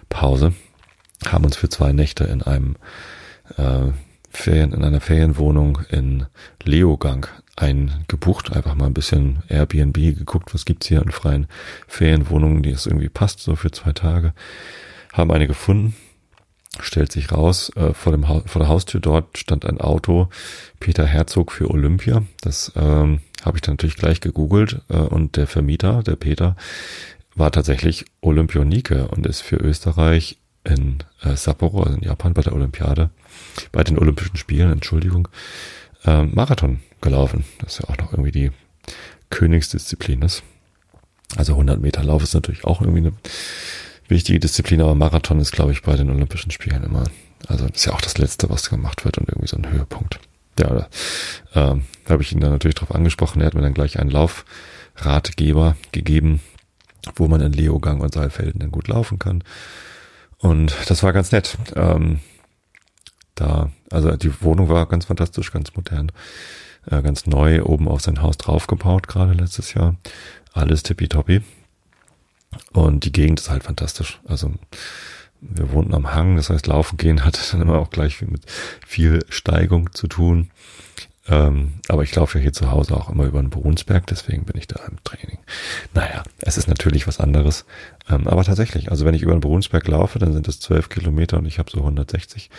Pause. Haben uns für zwei Nächte in einem äh, Ferien, in einer Ferienwohnung in Leogang eingebucht, einfach mal ein bisschen Airbnb geguckt, was gibt's hier in freien Ferienwohnungen, die es irgendwie passt, so für zwei Tage. Haben eine gefunden, stellt sich raus, äh, vor, dem vor der Haustür dort stand ein Auto, Peter Herzog für Olympia. Das ähm, habe ich dann natürlich gleich gegoogelt äh, und der Vermieter, der Peter, war tatsächlich Olympionike und ist für Österreich in äh, Sapporo, also in Japan bei der Olympiade, bei den Olympischen Spielen, Entschuldigung, äh, Marathon gelaufen. Das ist ja auch noch irgendwie die Königsdisziplin ist. Also 100 Meter Lauf ist natürlich auch irgendwie eine wichtige Disziplin, aber Marathon ist, glaube ich, bei den Olympischen Spielen immer, also ist ja auch das Letzte, was gemacht wird und irgendwie so ein Höhepunkt. Ja, da ähm, habe ich ihn dann natürlich darauf angesprochen. Er hat mir dann gleich einen Laufratgeber gegeben, wo man in Leogang und Saalfelden dann gut laufen kann. Und das war ganz nett. Ähm, da, also die Wohnung war ganz fantastisch, ganz modern, äh, ganz neu, oben auf sein Haus draufgebaut, gerade letztes Jahr. Alles tippitoppi. Und die Gegend ist halt fantastisch. Also wir wohnten am Hang, das heißt, laufen gehen hat dann immer auch gleich mit viel Steigung zu tun. Ähm, aber ich laufe ja hier zu Hause auch immer über den Brunsberg, deswegen bin ich da im Training. Es ist natürlich was anderes. Ähm, aber tatsächlich, also wenn ich über den Brunsberg laufe, dann sind es zwölf Kilometer und ich habe so 160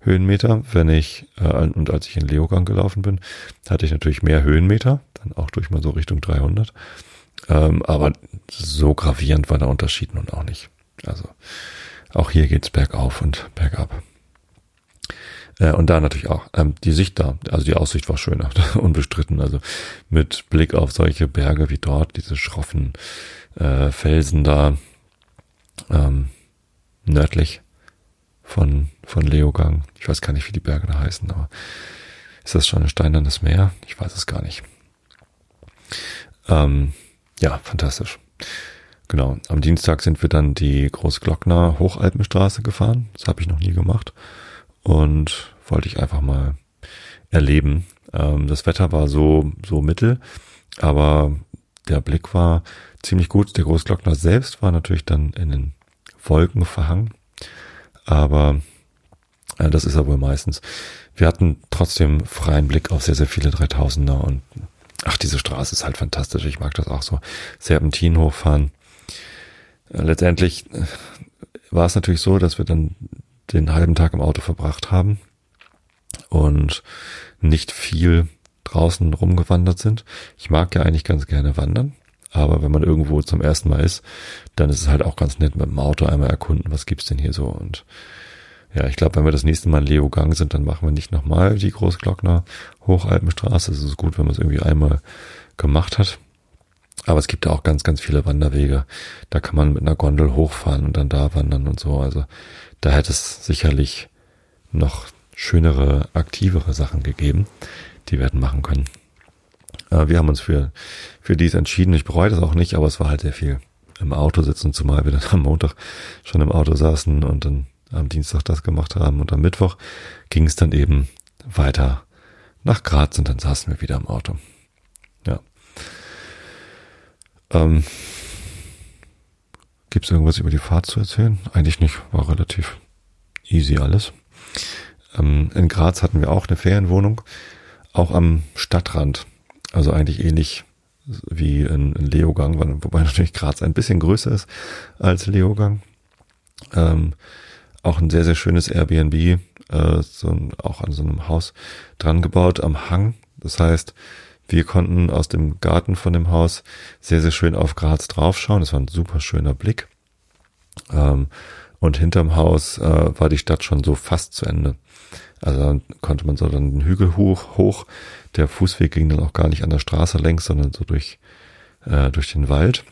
Höhenmeter. Wenn ich, äh, und als ich in Leogang gelaufen bin, hatte ich natürlich mehr Höhenmeter, dann auch durch mal so Richtung 300. Ähm, aber so gravierend war der Unterschied nun auch nicht. Also auch hier geht's bergauf und bergab. Äh, und da natürlich auch ähm, die Sicht da, also die Aussicht war schöner, unbestritten. Also mit Blick auf solche Berge wie dort, diese schroffen äh, Felsen da ähm, nördlich von, von Leogang. Ich weiß gar nicht, wie die Berge da heißen, aber ist das schon ein steinernes Meer? Ich weiß es gar nicht. Ähm, ja, fantastisch. Genau. Am Dienstag sind wir dann die Großglockner Hochalpenstraße gefahren. Das habe ich noch nie gemacht. Und wollte ich einfach mal erleben. Ähm, das Wetter war so, so mittel, aber der Blick war ziemlich gut. Der Großglockner selbst war natürlich dann in den Wolken verhangen. Aber äh, das ist aber meistens. Wir hatten trotzdem freien Blick auf sehr, sehr viele 3000er und ach, diese Straße ist halt fantastisch. Ich mag das auch so. Serpentin hochfahren. Äh, letztendlich äh, war es natürlich so, dass wir dann den halben Tag im Auto verbracht haben und nicht viel draußen rumgewandert sind. Ich mag ja eigentlich ganz gerne wandern, aber wenn man irgendwo zum ersten Mal ist, dann ist es halt auch ganz nett mit dem Auto einmal erkunden, was gibt's denn hier so und ja, ich glaube, wenn wir das nächste Mal in Leo Gang sind, dann machen wir nicht nochmal die Großglockner Hochalpenstraße. Es ist gut, wenn man es irgendwie einmal gemacht hat. Aber es gibt ja auch ganz, ganz viele Wanderwege. Da kann man mit einer Gondel hochfahren und dann da wandern und so. Also da hätte es sicherlich noch schönere, aktivere Sachen gegeben, die wir hätten machen können. Äh, wir haben uns für, für dies entschieden. Ich bereue das auch nicht, aber es war halt sehr viel im Auto sitzen, zumal wir dann am Montag schon im Auto saßen und dann am Dienstag das gemacht haben und am Mittwoch ging es dann eben weiter nach Graz und dann saßen wir wieder im Auto. Ja. Ähm, Gibt es irgendwas über die Fahrt zu erzählen? Eigentlich nicht, war relativ easy alles. Ähm, in Graz hatten wir auch eine Ferienwohnung, auch am Stadtrand. Also eigentlich ähnlich wie in, in Leogang, wobei natürlich Graz ein bisschen größer ist als Leogang. Ähm, auch ein sehr, sehr schönes Airbnb, äh, so ein, auch an so einem Haus dran gebaut am Hang. Das heißt, wir konnten aus dem Garten von dem Haus sehr, sehr schön auf Graz draufschauen. Das war ein super schöner Blick. Ähm, und hinterm Haus äh, war die Stadt schon so fast zu Ende. Also dann konnte man so dann den Hügel hoch, hoch. Der Fußweg ging dann auch gar nicht an der Straße längs, sondern so durch, äh, durch den Wald.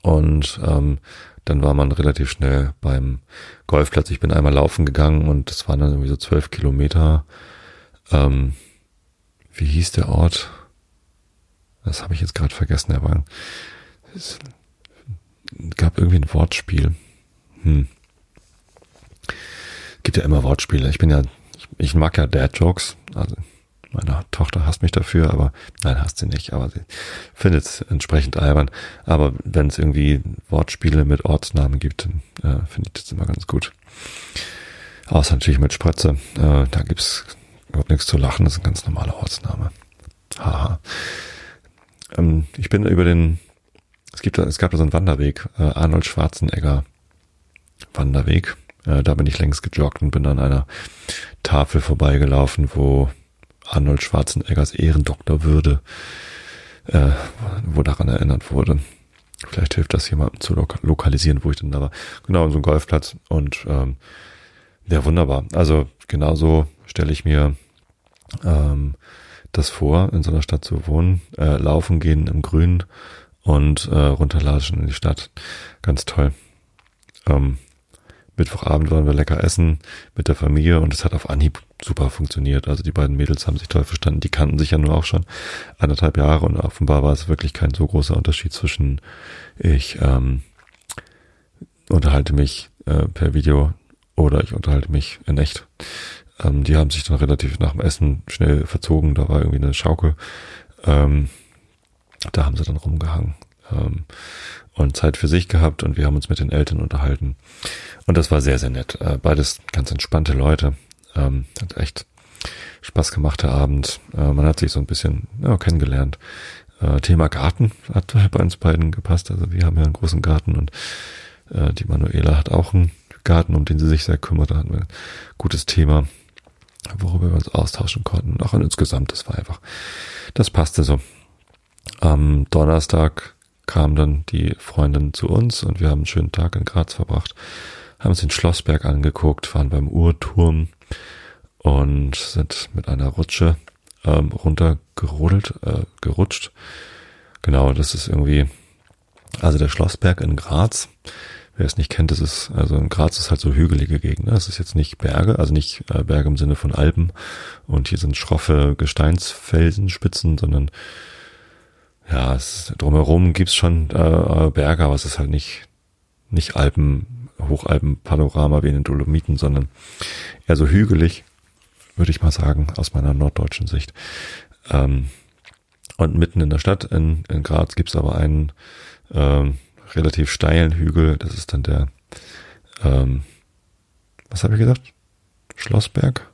Und ähm, dann war man relativ schnell beim Golfplatz. Ich bin einmal laufen gegangen und das waren dann irgendwie so zwölf Kilometer. Ähm, wie hieß der Ort? Das habe ich jetzt gerade vergessen, aber es gab irgendwie ein Wortspiel. Hm. Gibt ja immer Wortspiele. Ich bin ja, ich, mag ja Dad-Jokes. Also meine Tochter hasst mich dafür, aber nein, hasst sie nicht, aber sie findet es entsprechend albern. Aber wenn es irgendwie Wortspiele mit Ortsnamen gibt, dann äh, finde ich das immer ganz gut. Außer natürlich mit Spritze. Äh, da gibt's überhaupt nichts zu lachen, das ist ein ganz normaler Ortsname. Haha. Ähm, ich bin über den, es gibt, es gab da so einen Wanderweg, äh, Arnold Schwarzenegger Wanderweg. Äh, da bin ich längst gejoggt und bin an einer Tafel vorbeigelaufen, wo Arnold Schwarzeneggers Ehrendoktorwürde, äh, wo daran erinnert wurde. Vielleicht hilft das jemandem zu lo lokalisieren, wo ich denn da war. Genau, so ein Golfplatz und ähm, ja, wunderbar. Also genauso stelle ich mir ähm, das vor, in so einer Stadt zu wohnen, äh, laufen gehen im Grün und äh, runterlatschen in die Stadt. Ganz toll. Ähm, Mittwochabend waren wir lecker essen mit der Familie und es hat auf Anhieb super funktioniert. Also die beiden Mädels haben sich toll verstanden. Die kannten sich ja nur auch schon anderthalb Jahre und offenbar war es wirklich kein so großer Unterschied zwischen ich ähm, unterhalte mich äh, per Video oder ich unterhalte mich in echt. Ähm, die haben sich dann relativ nach dem Essen schnell verzogen. Da war irgendwie eine Schaukel. Ähm, da haben sie dann rumgehangen ähm, und Zeit für sich gehabt und wir haben uns mit den Eltern unterhalten. Und das war sehr, sehr nett. Äh, beides ganz entspannte Leute. Ähm, hat echt Spaß gemachter Abend. Äh, man hat sich so ein bisschen ja, kennengelernt. Äh, Thema Garten hat bei uns beiden gepasst. Also wir haben ja einen großen Garten und äh, die Manuela hat auch einen Garten, um den sie sich sehr kümmert. Da hatten wir ein gutes Thema, worüber wir uns austauschen konnten. Auch insgesamt, das war einfach, das passte so. Am Donnerstag kam dann die Freundin zu uns und wir haben einen schönen Tag in Graz verbracht, haben uns den Schlossberg angeguckt, waren beim Uhrturm und sind mit einer Rutsche ähm, runtergerodelt, äh, gerutscht. Genau, das ist irgendwie, also der Schlossberg in Graz. Wer es nicht kennt, das ist, also in Graz ist halt so hügelige Gegend. Ne? Ist jetzt nicht Berge, also nicht äh, Berge im Sinne von Alpen. Und hier sind schroffe Gesteinsfelsenspitzen, sondern ja, es, drumherum gibt's schon äh, Berge, aber es ist halt nicht, nicht Alpen, Hochalpen-Panorama wie in den Dolomiten, sondern eher so hügelig würde ich mal sagen, aus meiner norddeutschen Sicht. Ähm, und mitten in der Stadt in, in Graz gibt's aber einen ähm, relativ steilen Hügel. Das ist dann der, ähm, was habe ich gesagt? Schlossberg?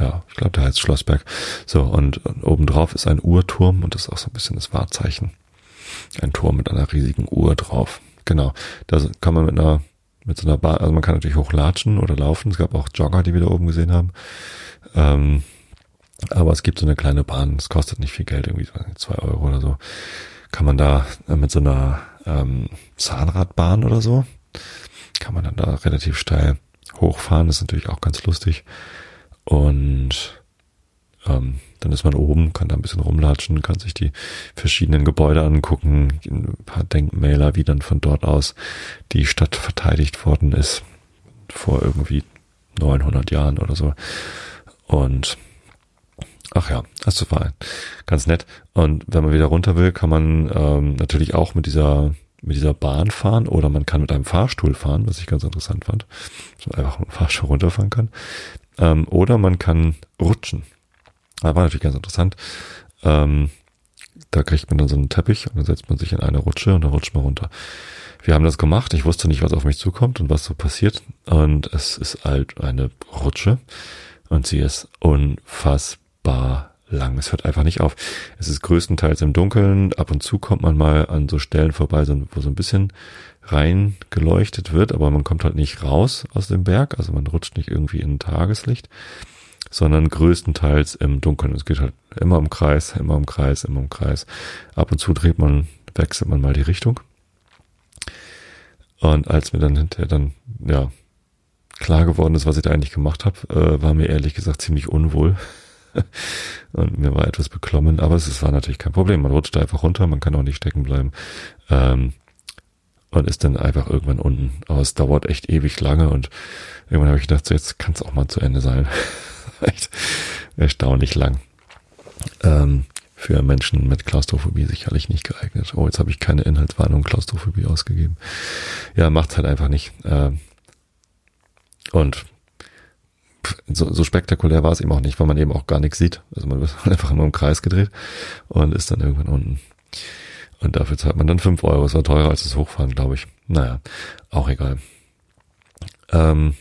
Ja, ich glaube, der heißt Schlossberg. So, und, und obendrauf ist ein Uhrturm und das ist auch so ein bisschen das Wahrzeichen. Ein Turm mit einer riesigen Uhr drauf. Genau. Da kann man mit einer mit so einer Bahn, also man kann natürlich hochlatschen oder laufen. Es gab auch Jogger, die wir da oben gesehen haben. Ähm, aber es gibt so eine kleine Bahn, es kostet nicht viel Geld, irgendwie zwei Euro oder so. Kann man da äh, mit so einer ähm, Zahnradbahn oder so, kann man dann da relativ steil hochfahren. Das ist natürlich auch ganz lustig. Und ähm, dann ist man oben, kann da ein bisschen rumlatschen, kann sich die verschiedenen Gebäude angucken, ein paar Denkmäler, wie dann von dort aus die Stadt verteidigt worden ist vor irgendwie 900 Jahren oder so. Und ach ja, das war ganz nett. Und wenn man wieder runter will, kann man ähm, natürlich auch mit dieser mit dieser Bahn fahren oder man kann mit einem Fahrstuhl fahren, was ich ganz interessant fand, dass man einfach mit dem Fahrstuhl runterfahren kann. Ähm, oder man kann rutschen. Das war natürlich ganz interessant. Ähm, da kriegt man dann so einen Teppich und dann setzt man sich in eine Rutsche und dann rutscht man runter. Wir haben das gemacht. Ich wusste nicht, was auf mich zukommt und was so passiert. Und es ist halt eine Rutsche und sie ist unfassbar lang. Es hört einfach nicht auf. Es ist größtenteils im Dunkeln. Ab und zu kommt man mal an so Stellen vorbei, wo so ein bisschen rein geleuchtet wird, aber man kommt halt nicht raus aus dem Berg. Also man rutscht nicht irgendwie in Tageslicht sondern größtenteils im Dunkeln. Es geht halt immer im Kreis, immer im Kreis, immer im Kreis. Ab und zu dreht man, wechselt man mal die Richtung. Und als mir dann hinterher dann, ja, klar geworden ist, was ich da eigentlich gemacht habe, äh, war mir ehrlich gesagt ziemlich unwohl. und mir war etwas beklommen, aber es war natürlich kein Problem. Man rutscht einfach runter, man kann auch nicht stecken bleiben. Ähm, und ist dann einfach irgendwann unten. Aber es dauert echt ewig lange und irgendwann habe ich gedacht, so jetzt kann es auch mal zu Ende sein. echt erstaunlich lang. Ähm, für Menschen mit Klaustrophobie sicherlich nicht geeignet. Oh, jetzt habe ich keine Inhaltswarnung Klaustrophobie ausgegeben. Ja, macht's halt einfach nicht. Ähm, und so, so spektakulär war es eben auch nicht, weil man eben auch gar nichts sieht. Also man wird einfach nur im Kreis gedreht und ist dann irgendwann unten. Und dafür zahlt man dann fünf Euro. Es war teurer als das Hochfahren, glaube ich. Naja, auch egal. Ähm,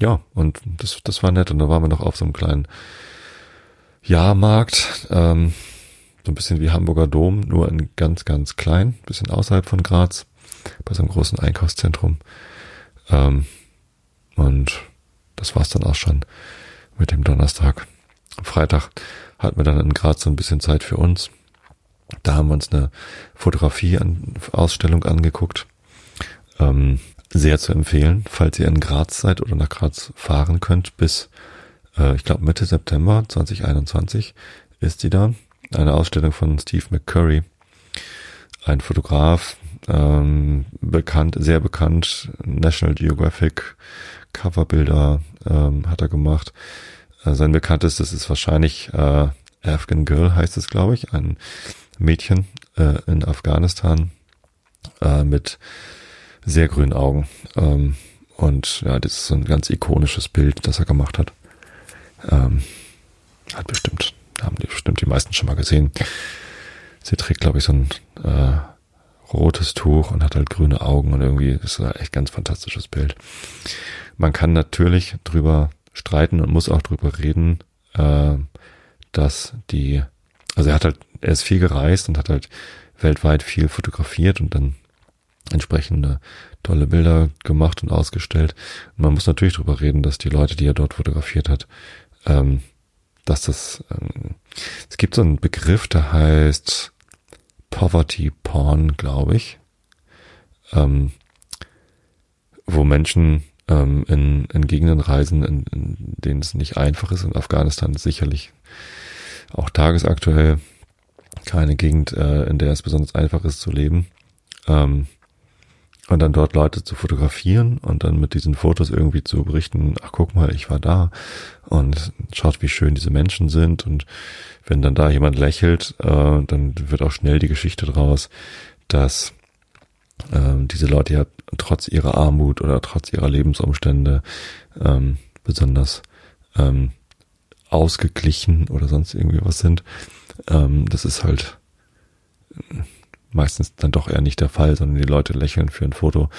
ja, und das, das war nett. Und da waren wir noch auf so einem kleinen Jahrmarkt, ähm, so ein bisschen wie Hamburger Dom, nur in ganz, ganz klein, bisschen außerhalb von Graz, bei so einem großen Einkaufszentrum. Ähm, und das war's dann auch schon mit dem Donnerstag. Freitag hatten wir dann in Graz so ein bisschen Zeit für uns. Da haben wir uns eine Fotografie-Ausstellung angeguckt. Ähm, sehr zu empfehlen, falls ihr in Graz seid oder nach Graz fahren könnt. Bis, äh, ich glaube, Mitte September 2021 ist die da. Eine Ausstellung von Steve McCurry, ein Fotograf, ähm, bekannt, sehr bekannt, National Geographic Coverbilder ähm, hat er gemacht. Äh, sein bekanntestes ist wahrscheinlich äh, Afghan Girl heißt es, glaube ich, ein Mädchen äh, in Afghanistan äh, mit sehr grünen Augen. Ähm, und ja, das ist so ein ganz ikonisches Bild, das er gemacht hat. Ähm, hat bestimmt, haben die bestimmt die meisten schon mal gesehen. Sie trägt, glaube ich, so ein äh, rotes Tuch und hat halt grüne Augen und irgendwie ist das echt ganz fantastisches Bild. Man kann natürlich drüber streiten und muss auch drüber reden, äh, dass die, also er hat halt, er ist viel gereist und hat halt weltweit viel fotografiert und dann entsprechende tolle Bilder gemacht und ausgestellt. Und man muss natürlich drüber reden, dass die Leute, die er dort fotografiert hat, ähm, dass das, ähm, es gibt so einen Begriff, der heißt Poverty Porn, glaube ich, ähm, wo Menschen ähm, in, in Gegenden reisen, in, in denen es nicht einfach ist. Und Afghanistan ist sicherlich auch tagesaktuell keine Gegend, äh, in der es besonders einfach ist zu leben. Ähm, und dann dort Leute zu fotografieren und dann mit diesen Fotos irgendwie zu berichten, ach guck mal, ich war da und schaut, wie schön diese Menschen sind und wenn dann da jemand lächelt, äh, dann wird auch schnell die Geschichte draus, dass äh, diese Leute ja trotz ihrer Armut oder trotz ihrer Lebensumstände ähm, besonders ähm, ausgeglichen oder sonst irgendwie was sind. Ähm, das ist halt meistens dann doch eher nicht der Fall, sondern die Leute lächeln für ein Foto,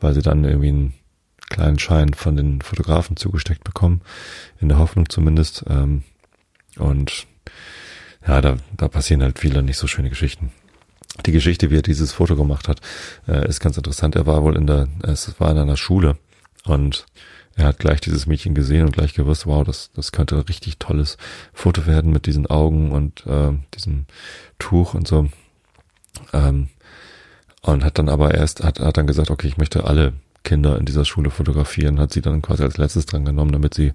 weil sie dann irgendwie einen kleinen Schein von den Fotografen zugesteckt bekommen, in der Hoffnung zumindest. Ähm, und ja, da, da passieren halt viele nicht so schöne Geschichten. Die Geschichte, wie er dieses Foto gemacht hat, äh, ist ganz interessant. Er war wohl in der, es war in einer Schule und er hat gleich dieses Mädchen gesehen und gleich gewusst, wow, das, das könnte ein richtig tolles Foto werden mit diesen Augen und äh, diesem Tuch und so. Ähm, und hat dann aber erst, hat, hat dann gesagt, okay, ich möchte alle Kinder in dieser Schule fotografieren, hat sie dann quasi als letztes dran genommen, damit sie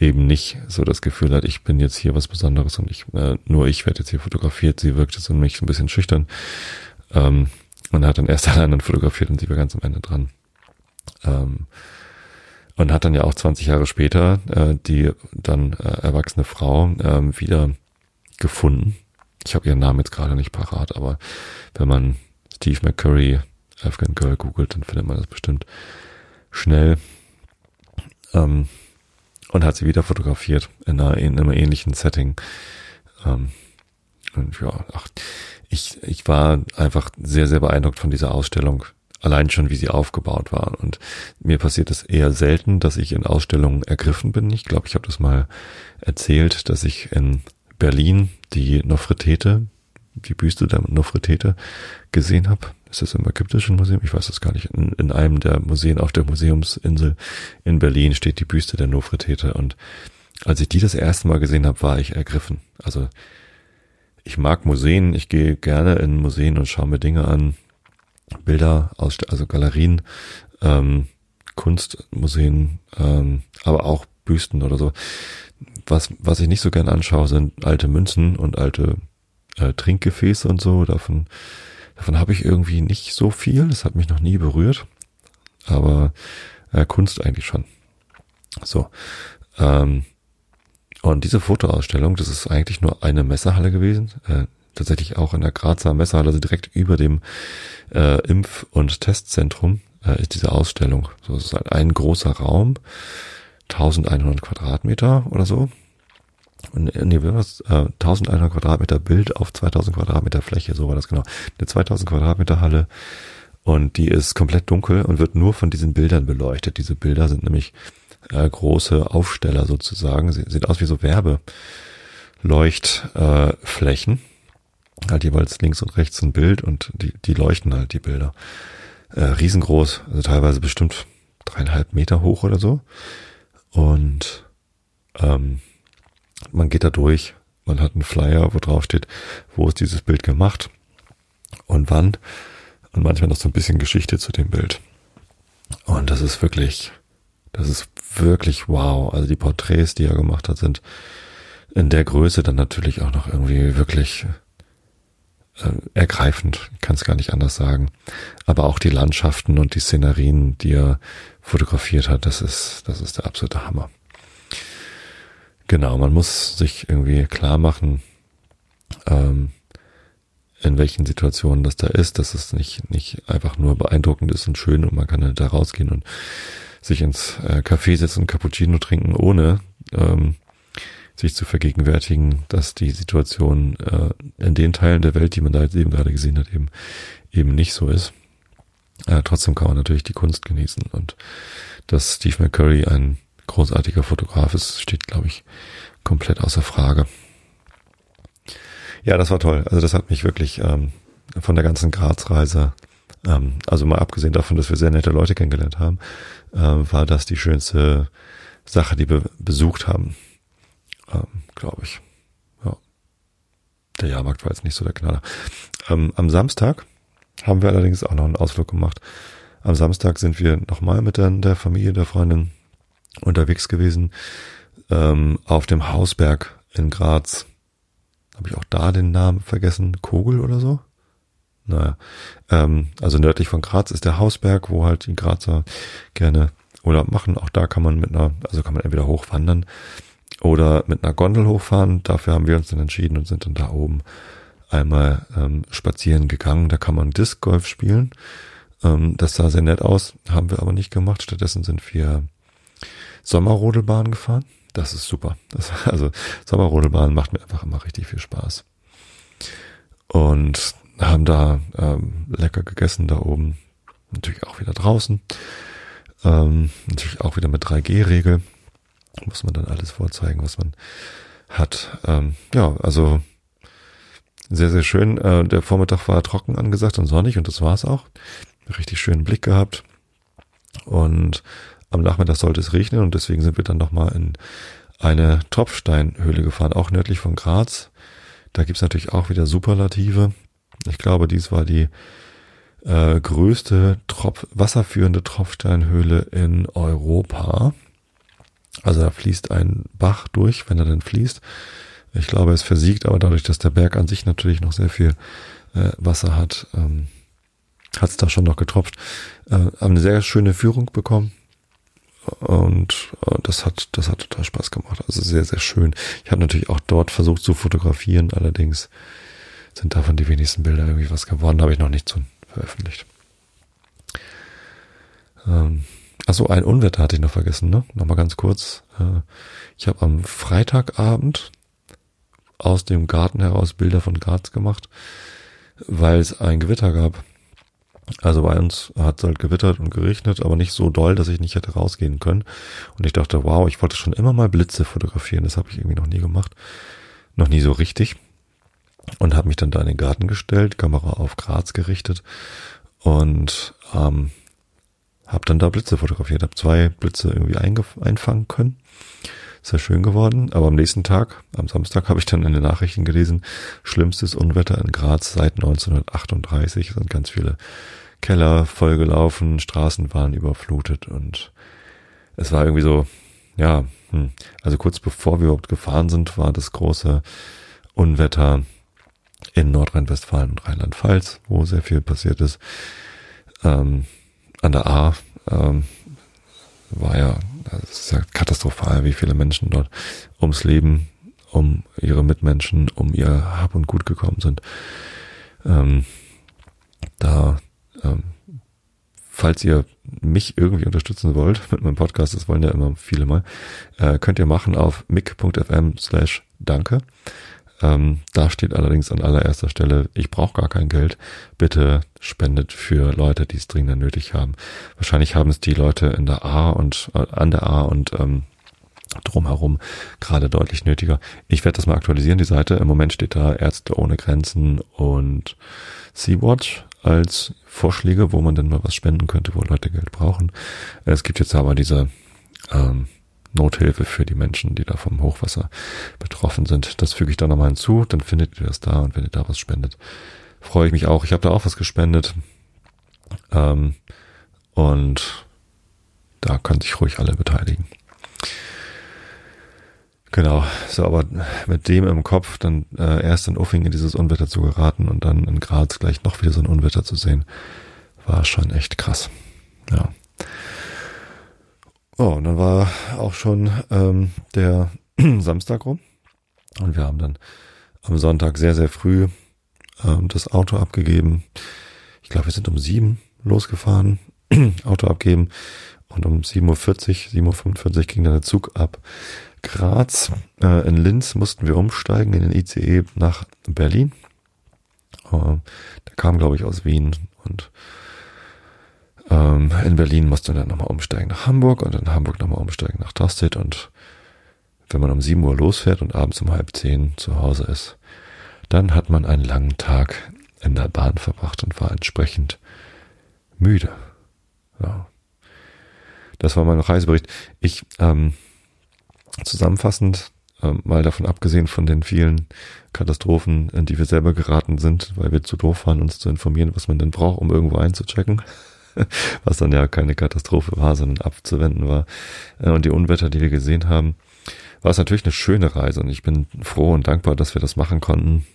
eben nicht so das Gefühl hat, ich bin jetzt hier was Besonderes und ich, äh, nur ich werde jetzt hier fotografiert. Sie wirkte so mich ein bisschen schüchtern. Ähm, und hat dann erst alle anderen fotografiert und sie war ganz am Ende dran. Ähm, und hat dann ja auch 20 Jahre später äh, die dann äh, erwachsene Frau äh, wieder gefunden ich habe ihren Namen jetzt gerade nicht parat, aber wenn man Steve McCurry Afghan Girl googelt, dann findet man das bestimmt schnell. Ähm, und hat sie wieder fotografiert in, einer, in einem ähnlichen Setting. Ähm, und ja, ach, ich, ich war einfach sehr, sehr beeindruckt von dieser Ausstellung. Allein schon, wie sie aufgebaut war. Und mir passiert es eher selten, dass ich in Ausstellungen ergriffen bin. Ich glaube, ich habe das mal erzählt, dass ich in Berlin die Nofretete, die Büste der Nofretete gesehen habe. Ist das im Ägyptischen Museum? Ich weiß es gar nicht. In, in, einem der Museen auf der Museumsinsel in Berlin steht die Büste der Nofretete. Und als ich die das erste Mal gesehen habe, war ich ergriffen. Also ich mag Museen, ich gehe gerne in Museen und schaue mir Dinge an, Bilder, also Galerien, ähm, Kunstmuseen, ähm, aber auch Büsten oder so was, was ich nicht so gern anschaue, sind alte Münzen und alte äh, Trinkgefäße und so. Davon, davon habe ich irgendwie nicht so viel. Das hat mich noch nie berührt. Aber äh, Kunst eigentlich schon. So. Ähm, und diese Fotoausstellung, das ist eigentlich nur eine Messerhalle gewesen. Äh, tatsächlich auch in der Grazer Messerhalle, also direkt über dem äh, Impf- und Testzentrum äh, ist diese Ausstellung. So, es ist halt ein großer Raum 1100 Quadratmeter oder so. Nee, was? Äh, 1100 Quadratmeter Bild auf 2000 Quadratmeter Fläche, so war das genau. Eine 2000 Quadratmeter Halle und die ist komplett dunkel und wird nur von diesen Bildern beleuchtet. Diese Bilder sind nämlich äh, große Aufsteller sozusagen. Sie, sieht aus wie so Werbeleuchtflächen. Äh, halt jeweils links und rechts ein Bild und die, die leuchten halt die Bilder. Äh, riesengroß, also teilweise bestimmt dreieinhalb Meter hoch oder so. Und ähm, man geht da durch, man hat einen Flyer, wo drauf steht, wo ist dieses Bild gemacht und wann. Und manchmal noch so ein bisschen Geschichte zu dem Bild. Und das ist wirklich, das ist wirklich wow. Also die Porträts, die er gemacht hat, sind in der Größe dann natürlich auch noch irgendwie wirklich ergreifend. Ich kann es gar nicht anders sagen. Aber auch die Landschaften und die Szenerien, die er fotografiert hat, das ist, das ist der absolute Hammer. Genau, man muss sich irgendwie klar machen, ähm, in welchen Situationen das da ist, dass es nicht, nicht einfach nur beeindruckend ist und schön und man kann da rausgehen und sich ins äh, Café setzen Cappuccino trinken, ohne ähm, sich zu vergegenwärtigen, dass die Situation äh, in den Teilen der Welt, die man da jetzt eben gerade gesehen hat, eben eben nicht so ist. Äh, trotzdem kann man natürlich die Kunst genießen und dass Steve McCurry ein großartiger Fotograf ist, steht, glaube ich, komplett außer Frage. Ja, das war toll. Also das hat mich wirklich ähm, von der ganzen Graz-Reise, ähm, also mal abgesehen davon, dass wir sehr nette Leute kennengelernt haben, äh, war das die schönste Sache, die wir besucht haben, ähm, glaube ich. Ja. Der Jahrmarkt war jetzt nicht so der Knaller. Ähm, am Samstag haben wir allerdings auch noch einen Ausflug gemacht. Am Samstag sind wir nochmal mit der, der Familie der Freundin unterwegs gewesen ähm, auf dem Hausberg in Graz. Habe ich auch da den Namen vergessen? Kogel oder so? Naja, ähm, also nördlich von Graz ist der Hausberg, wo halt die Grazer gerne Urlaub machen. Auch da kann man mit einer, also kann man entweder hochwandern oder mit einer Gondel hochfahren. Dafür haben wir uns dann entschieden und sind dann da oben einmal ähm, spazieren gegangen. Da kann man Disc Golf spielen. Ähm, das sah sehr nett aus, haben wir aber nicht gemacht. Stattdessen sind wir Sommerrodelbahn gefahren. Das ist super. Das, also Sommerrodelbahn macht mir einfach immer richtig viel Spaß. Und haben da ähm, lecker gegessen da oben. Natürlich auch wieder draußen. Ähm, natürlich auch wieder mit 3G-Regel. Muss man dann alles vorzeigen, was man hat. Ähm, ja, also sehr, sehr schön. Äh, der Vormittag war trocken angesagt und sonnig und das war's auch. Richtig schönen Blick gehabt. Und am Nachmittag sollte es regnen und deswegen sind wir dann nochmal in eine Tropfsteinhöhle gefahren, auch nördlich von Graz. Da gibt's natürlich auch wieder Superlative. Ich glaube, dies war die äh, größte Tropf wasserführende Tropfsteinhöhle in Europa. Also da fließt ein Bach durch, wenn er denn fließt. Ich glaube, es versiegt, aber dadurch, dass der Berg an sich natürlich noch sehr viel äh, Wasser hat, ähm, hat es da schon noch getropft. Äh, haben eine sehr schöne Führung bekommen. Und äh, das hat, das hat total Spaß gemacht. Also sehr, sehr schön. Ich habe natürlich auch dort versucht zu fotografieren, allerdings sind davon die wenigsten Bilder irgendwie was geworden, habe ich noch nicht so veröffentlicht. Ähm, achso, ein Unwetter hatte ich noch vergessen, ne? Nochmal ganz kurz. Äh, ich habe am Freitagabend aus dem Garten heraus Bilder von Graz gemacht, weil es ein Gewitter gab. Also bei uns hat es halt gewittert und geregnet, aber nicht so doll, dass ich nicht hätte rausgehen können. Und ich dachte, wow, ich wollte schon immer mal Blitze fotografieren. Das habe ich irgendwie noch nie gemacht. Noch nie so richtig. Und habe mich dann da in den Garten gestellt, Kamera auf Graz gerichtet und ähm, habe dann da Blitze fotografiert. Habe zwei Blitze irgendwie einfangen können. Sehr schön geworden. Aber am nächsten Tag, am Samstag, habe ich dann in den Nachrichten gelesen, schlimmstes Unwetter in Graz seit 1938. Es sind ganz viele Keller vollgelaufen, Straßen waren überflutet und es war irgendwie so, ja, hm. also kurz bevor wir überhaupt gefahren sind, war das große Unwetter in Nordrhein-Westfalen und Rheinland-Pfalz, wo sehr viel passiert ist. Ähm, an der A ähm, war ja es ist ja katastrophal, wie viele Menschen dort ums Leben, um ihre Mitmenschen, um ihr Hab und Gut gekommen sind. Ähm, da, ähm, falls ihr mich irgendwie unterstützen wollt mit meinem Podcast, das wollen ja immer viele mal, äh, könnt ihr machen auf mic.fm slash danke. Ähm, da steht allerdings an allererster Stelle, ich brauche gar kein Geld. Bitte spendet für Leute, die es dringend nötig haben. Wahrscheinlich haben es die Leute in der A und äh, an der A und ähm, drumherum gerade deutlich nötiger. Ich werde das mal aktualisieren, die Seite. Im Moment steht da Ärzte ohne Grenzen und Sea-Watch als Vorschläge, wo man denn mal was spenden könnte, wo Leute Geld brauchen. Es gibt jetzt aber diese ähm, Nothilfe für die Menschen, die da vom Hochwasser betroffen sind. Das füge ich da nochmal hinzu, dann findet ihr das da und wenn ihr da was spendet, freue ich mich auch. Ich habe da auch was gespendet. Ähm, und da können sich ruhig alle beteiligen. Genau, so aber mit dem im Kopf dann äh, erst in Uffing in dieses Unwetter zu geraten und dann in Graz gleich noch wieder so ein Unwetter zu sehen, war schon echt krass. Ja. Oh, und dann war auch schon ähm, der Samstag rum. Und wir haben dann am Sonntag sehr, sehr früh ähm, das Auto abgegeben. Ich glaube, wir sind um sieben losgefahren, Auto abgeben. Und um 7.40 Uhr, 7.45 Uhr ging dann der Zug ab Graz. Äh, in Linz mussten wir umsteigen in den ICE nach Berlin. Äh, der kam, glaube ich, aus Wien und Ähm, in Berlin musste man dann nochmal umsteigen nach Hamburg und in Hamburg nochmal umsteigen nach Tosted und wenn man um 7 Uhr losfährt und abends um halb zehn zu Hause ist, dann hat man einen langen Tag in der Bahn verbracht und war entsprechend müde. Ja. Das war mein Reisebericht. Ich, ähm, zusammenfassend, ähm, mal davon abgesehen von den vielen Katastrophen, in die wir selber geraten sind, weil wir zu doof waren, uns zu informieren, was man denn braucht, um irgendwo einzuchecken, was dann ja keine Katastrophe war, sondern abzuwenden war, äh, und die Unwetter, die wir gesehen haben, war es natürlich eine schöne Reise und ich bin froh und dankbar, dass wir das machen konnten,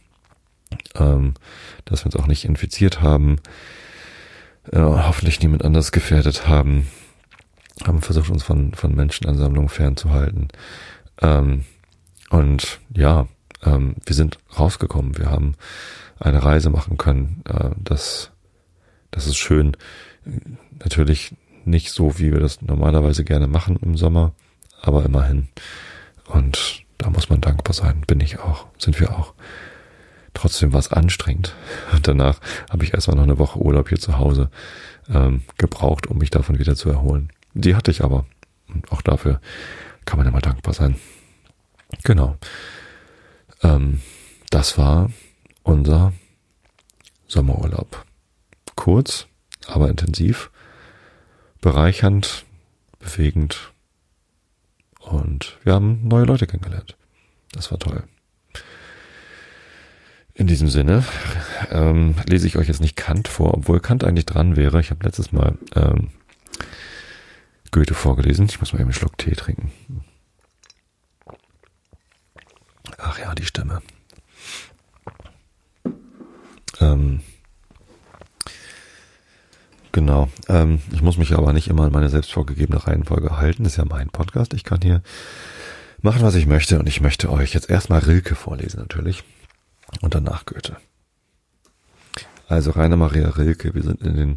ähm, dass wir uns auch nicht infiziert haben, äh, hoffentlich niemand anders gefährdet haben, haben versucht, uns von, von Menschenansammlungen fernzuhalten. Ähm, und ja, ähm, wir sind rausgekommen. Wir haben eine Reise machen können. Äh, das, das ist schön. Natürlich nicht so, wie wir das normalerweise gerne machen im Sommer, aber immerhin. Und da muss man dankbar sein. Bin ich auch. Sind wir auch. Trotzdem war es anstrengend. Und danach habe ich erstmal noch eine Woche Urlaub hier zu Hause ähm, gebraucht, um mich davon wieder zu erholen. Die hatte ich aber. Und auch dafür kann man immer dankbar sein. Genau. Ähm, das war unser Sommerurlaub. Kurz, aber intensiv, bereichernd, bewegend und wir haben neue Leute kennengelernt. Das war toll. In diesem Sinne ähm, lese ich euch jetzt nicht Kant vor, obwohl Kant eigentlich dran wäre. Ich habe letztes Mal ähm, Goethe vorgelesen. Ich muss mal eben einen Schluck Tee trinken. Ach ja, die Stimme. Ähm, genau. Ähm, ich muss mich aber nicht immer an meine selbst vorgegebene Reihenfolge halten. Das ist ja mein Podcast. Ich kann hier machen, was ich möchte. Und ich möchte euch jetzt erstmal Rilke vorlesen natürlich und danach Goethe. Also Rainer Maria Rilke, wir sind in den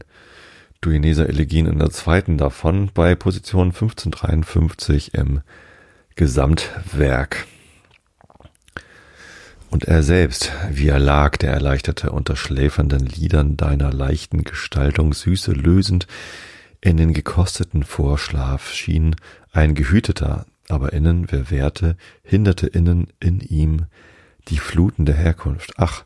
Duineser Elegien in der zweiten davon bei Position 1553 im Gesamtwerk. Und er selbst, wie er lag, der Erleichterte unter schläfernden Liedern deiner leichten Gestaltung, Süße lösend, in den gekosteten Vorschlaf schien ein gehüteter, aber innen, wer wehrte, hinderte innen in ihm die Fluten der Herkunft. Ach,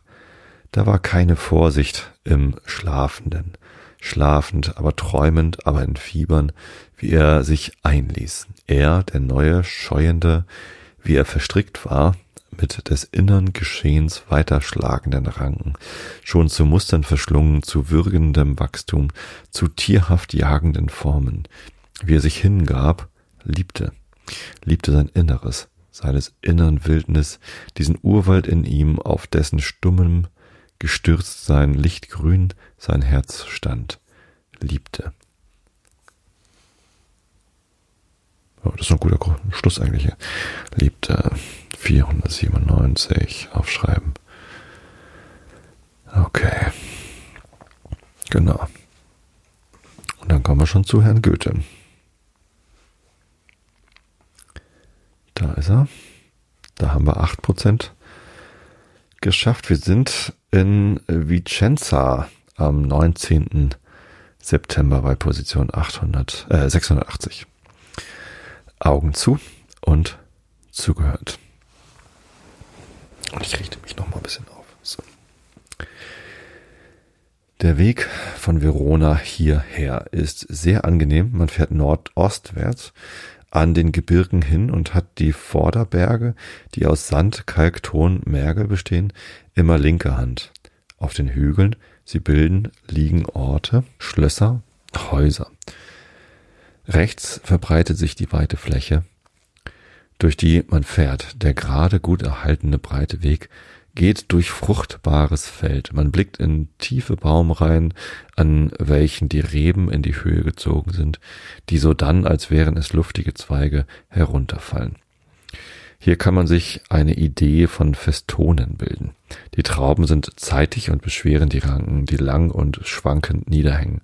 da war keine Vorsicht im Schlafenden, schlafend, aber träumend, aber in Fiebern, wie er sich einließ. Er, der neue, scheuende, wie er verstrickt war, mit des innern Geschehens weiterschlagenden Ranken, schon zu Mustern verschlungen, zu würgendem Wachstum, zu tierhaft jagenden Formen, wie er sich hingab, liebte, liebte sein Inneres, seines innern Wildnis, diesen Urwald in ihm, auf dessen stummem gestürzt sein Lichtgrün sein Herz stand, liebte. Das ist ein guter Schluss eigentlich. Liebte 497 aufschreiben. Okay. Genau. Und dann kommen wir schon zu Herrn Goethe. Da ist er. Da haben wir 8% geschafft. Wir sind in Vicenza am 19. September bei Position 800, äh, 680. Augen zu und zugehört. Und ich richte mich noch mal ein bisschen auf. So. Der Weg von Verona hierher ist sehr angenehm. Man fährt nordostwärts an den Gebirgen hin und hat die Vorderberge, die aus Sand, Kalk, Ton, Mergel bestehen, immer linke Hand. Auf den Hügeln, sie bilden, liegen Orte, Schlösser, Häuser. Rechts verbreitet sich die weite Fläche, durch die man fährt. Der gerade gut erhaltene breite Weg geht durch fruchtbares Feld. Man blickt in tiefe Baumreihen, an welchen die Reben in die Höhe gezogen sind, die so dann, als wären es luftige Zweige, herunterfallen. Hier kann man sich eine Idee von Festonen bilden. Die Trauben sind zeitig und beschweren die Ranken, die lang und schwankend niederhängen.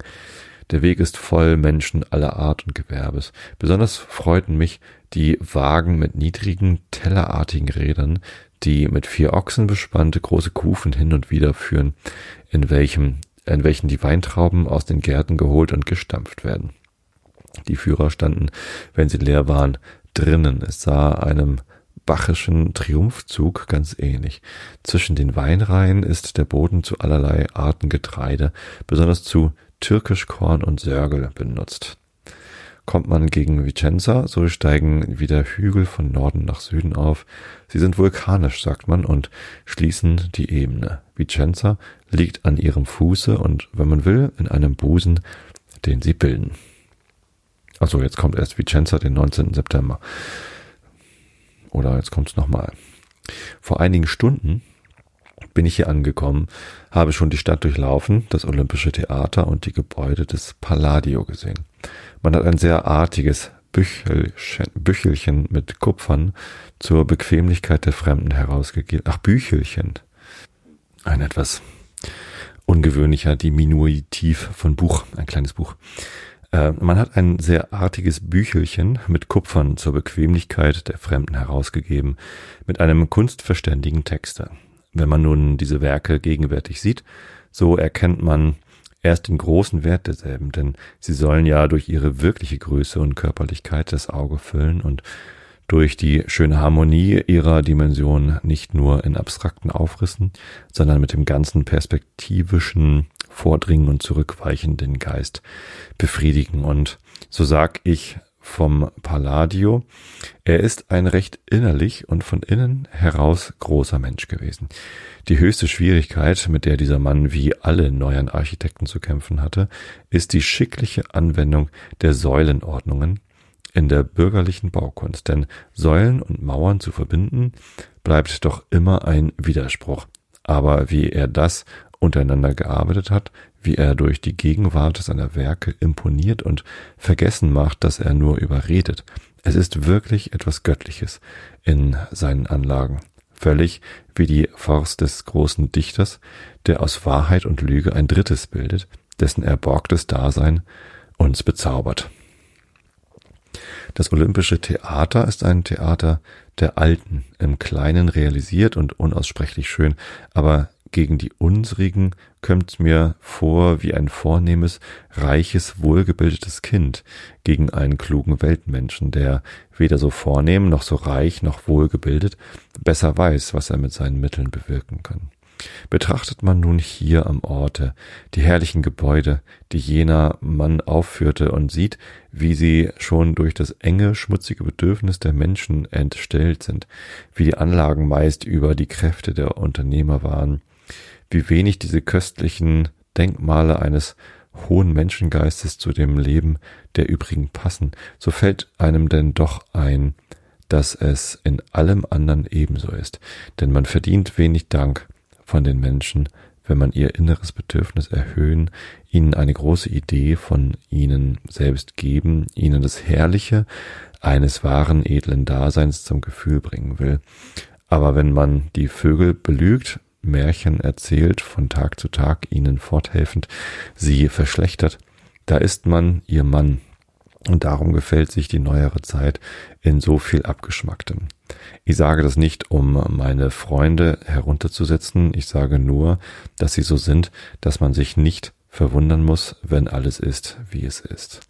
Der Weg ist voll Menschen aller Art und Gewerbes. Besonders freuten mich die Wagen mit niedrigen, tellerartigen Rädern, die mit vier Ochsen bespannte große Kufen hin und wieder führen, in welchem in welchen die Weintrauben aus den Gärten geholt und gestampft werden. Die Führer standen, wenn sie leer waren, drinnen. Es sah einem bachischen Triumphzug ganz ähnlich. Zwischen den Weinreihen ist der Boden zu allerlei Arten Getreide, besonders zu Türkischkorn und Sörgel benutzt. Kommt man gegen Vicenza, so steigen wieder Hügel von Norden nach Süden auf. Sie sind vulkanisch, sagt man, und schließen die Ebene. Vicenza liegt an ihrem Fuße und, wenn man will, in einem Busen, den sie bilden. Also jetzt kommt erst Vicenza den 19. September. Oder jetzt kommt es nochmal. Vor einigen Stunden bin ich hier angekommen, habe schon die Stadt durchlaufen, das Olympische Theater und die Gebäude des Palladio gesehen. Man hat ein sehr artiges Büchelchen, Büchelchen mit Kupfern zur Bequemlichkeit der Fremden herausgegeben. Ach, Büchelchen. Ein etwas ungewöhnlicher Diminutiv von Buch, ein kleines Buch. Äh, man hat ein sehr artiges Büchelchen mit Kupfern zur Bequemlichkeit der Fremden herausgegeben, mit einem kunstverständigen Texter. Wenn man nun diese Werke gegenwärtig sieht, so erkennt man erst den großen Wert derselben, denn sie sollen ja durch ihre wirkliche Größe und Körperlichkeit das Auge füllen und durch die schöne Harmonie ihrer Dimension nicht nur in abstrakten Aufrissen, sondern mit dem ganzen perspektivischen Vordringen und Zurückweichen den Geist befriedigen. Und so sag ich vom Palladio. Er ist ein recht innerlich und von innen heraus großer Mensch gewesen. Die höchste Schwierigkeit, mit der dieser Mann wie alle neuen Architekten zu kämpfen hatte, ist die schickliche Anwendung der Säulenordnungen in der bürgerlichen Baukunst. Denn Säulen und Mauern zu verbinden, bleibt doch immer ein Widerspruch. Aber wie er das untereinander gearbeitet hat, wie er durch die Gegenwart seiner Werke imponiert und vergessen macht, dass er nur überredet. Es ist wirklich etwas Göttliches in seinen Anlagen. Völlig wie die Forst des großen Dichters, der aus Wahrheit und Lüge ein drittes bildet, dessen erborgtes Dasein uns bezaubert. Das Olympische Theater ist ein Theater der Alten, im Kleinen realisiert und unaussprechlich schön, aber gegen die unsrigen kömmt mir vor wie ein vornehmes, reiches, wohlgebildetes Kind gegen einen klugen Weltmenschen, der weder so vornehm noch so reich noch wohlgebildet besser weiß, was er mit seinen Mitteln bewirken kann. Betrachtet man nun hier am Orte die herrlichen Gebäude, die jener Mann aufführte, und sieht, wie sie schon durch das enge, schmutzige Bedürfnis der Menschen entstellt sind, wie die Anlagen meist über die Kräfte der Unternehmer waren, wie wenig diese köstlichen Denkmale eines hohen Menschengeistes zu dem Leben der übrigen passen, so fällt einem denn doch ein, dass es in allem anderen ebenso ist, denn man verdient wenig Dank von den Menschen, wenn man ihr inneres Bedürfnis erhöhen, ihnen eine große Idee von ihnen selbst geben, ihnen das Herrliche eines wahren edlen Daseins zum Gefühl bringen will. Aber wenn man die Vögel belügt, Märchen erzählt, von Tag zu Tag ihnen forthelfend, sie verschlechtert, da ist man ihr Mann, und darum gefällt sich die neuere Zeit in so viel Abgeschmacktem. Ich sage das nicht, um meine Freunde herunterzusetzen, ich sage nur, dass sie so sind, dass man sich nicht verwundern muss, wenn alles ist, wie es ist.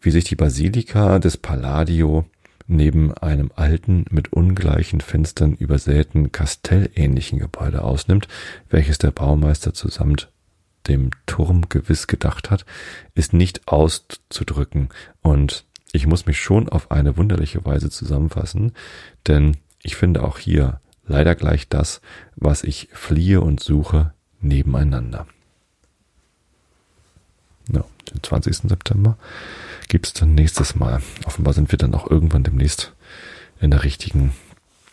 Wie sich die Basilika des Palladio neben einem alten, mit ungleichen Fenstern übersäten, kastellähnlichen Gebäude ausnimmt, welches der Baumeister zusammen dem Turm gewiss gedacht hat, ist nicht auszudrücken und ich muss mich schon auf eine wunderliche Weise zusammenfassen, denn ich finde auch hier leider gleich das, was ich fliehe und suche, nebeneinander. Ja, den 20. September gibt's dann nächstes Mal. Offenbar sind wir dann auch irgendwann demnächst in der richtigen,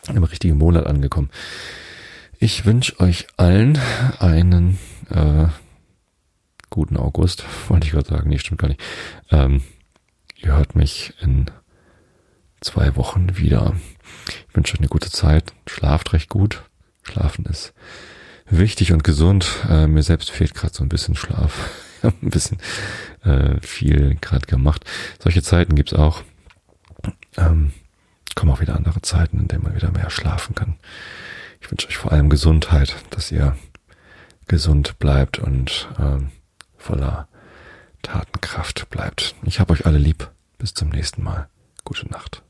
im richtigen Monat angekommen. Ich wünsche euch allen einen äh, guten August, wollte ich gerade sagen. Nee, stimmt gar nicht. Ähm, ihr hört mich in zwei Wochen wieder. Ich wünsche euch eine gute Zeit. Schlaft recht gut. Schlafen ist wichtig und gesund. Äh, mir selbst fehlt gerade so ein bisschen Schlaf. ein bisschen äh, viel gerade gemacht. Solche Zeiten gibt's auch. Ähm, kommen auch wieder andere Zeiten, in denen man wieder mehr schlafen kann. Ich wünsche euch vor allem Gesundheit, dass ihr gesund bleibt und äh, voller Tatenkraft bleibt. Ich habe euch alle lieb. Bis zum nächsten Mal. Gute Nacht.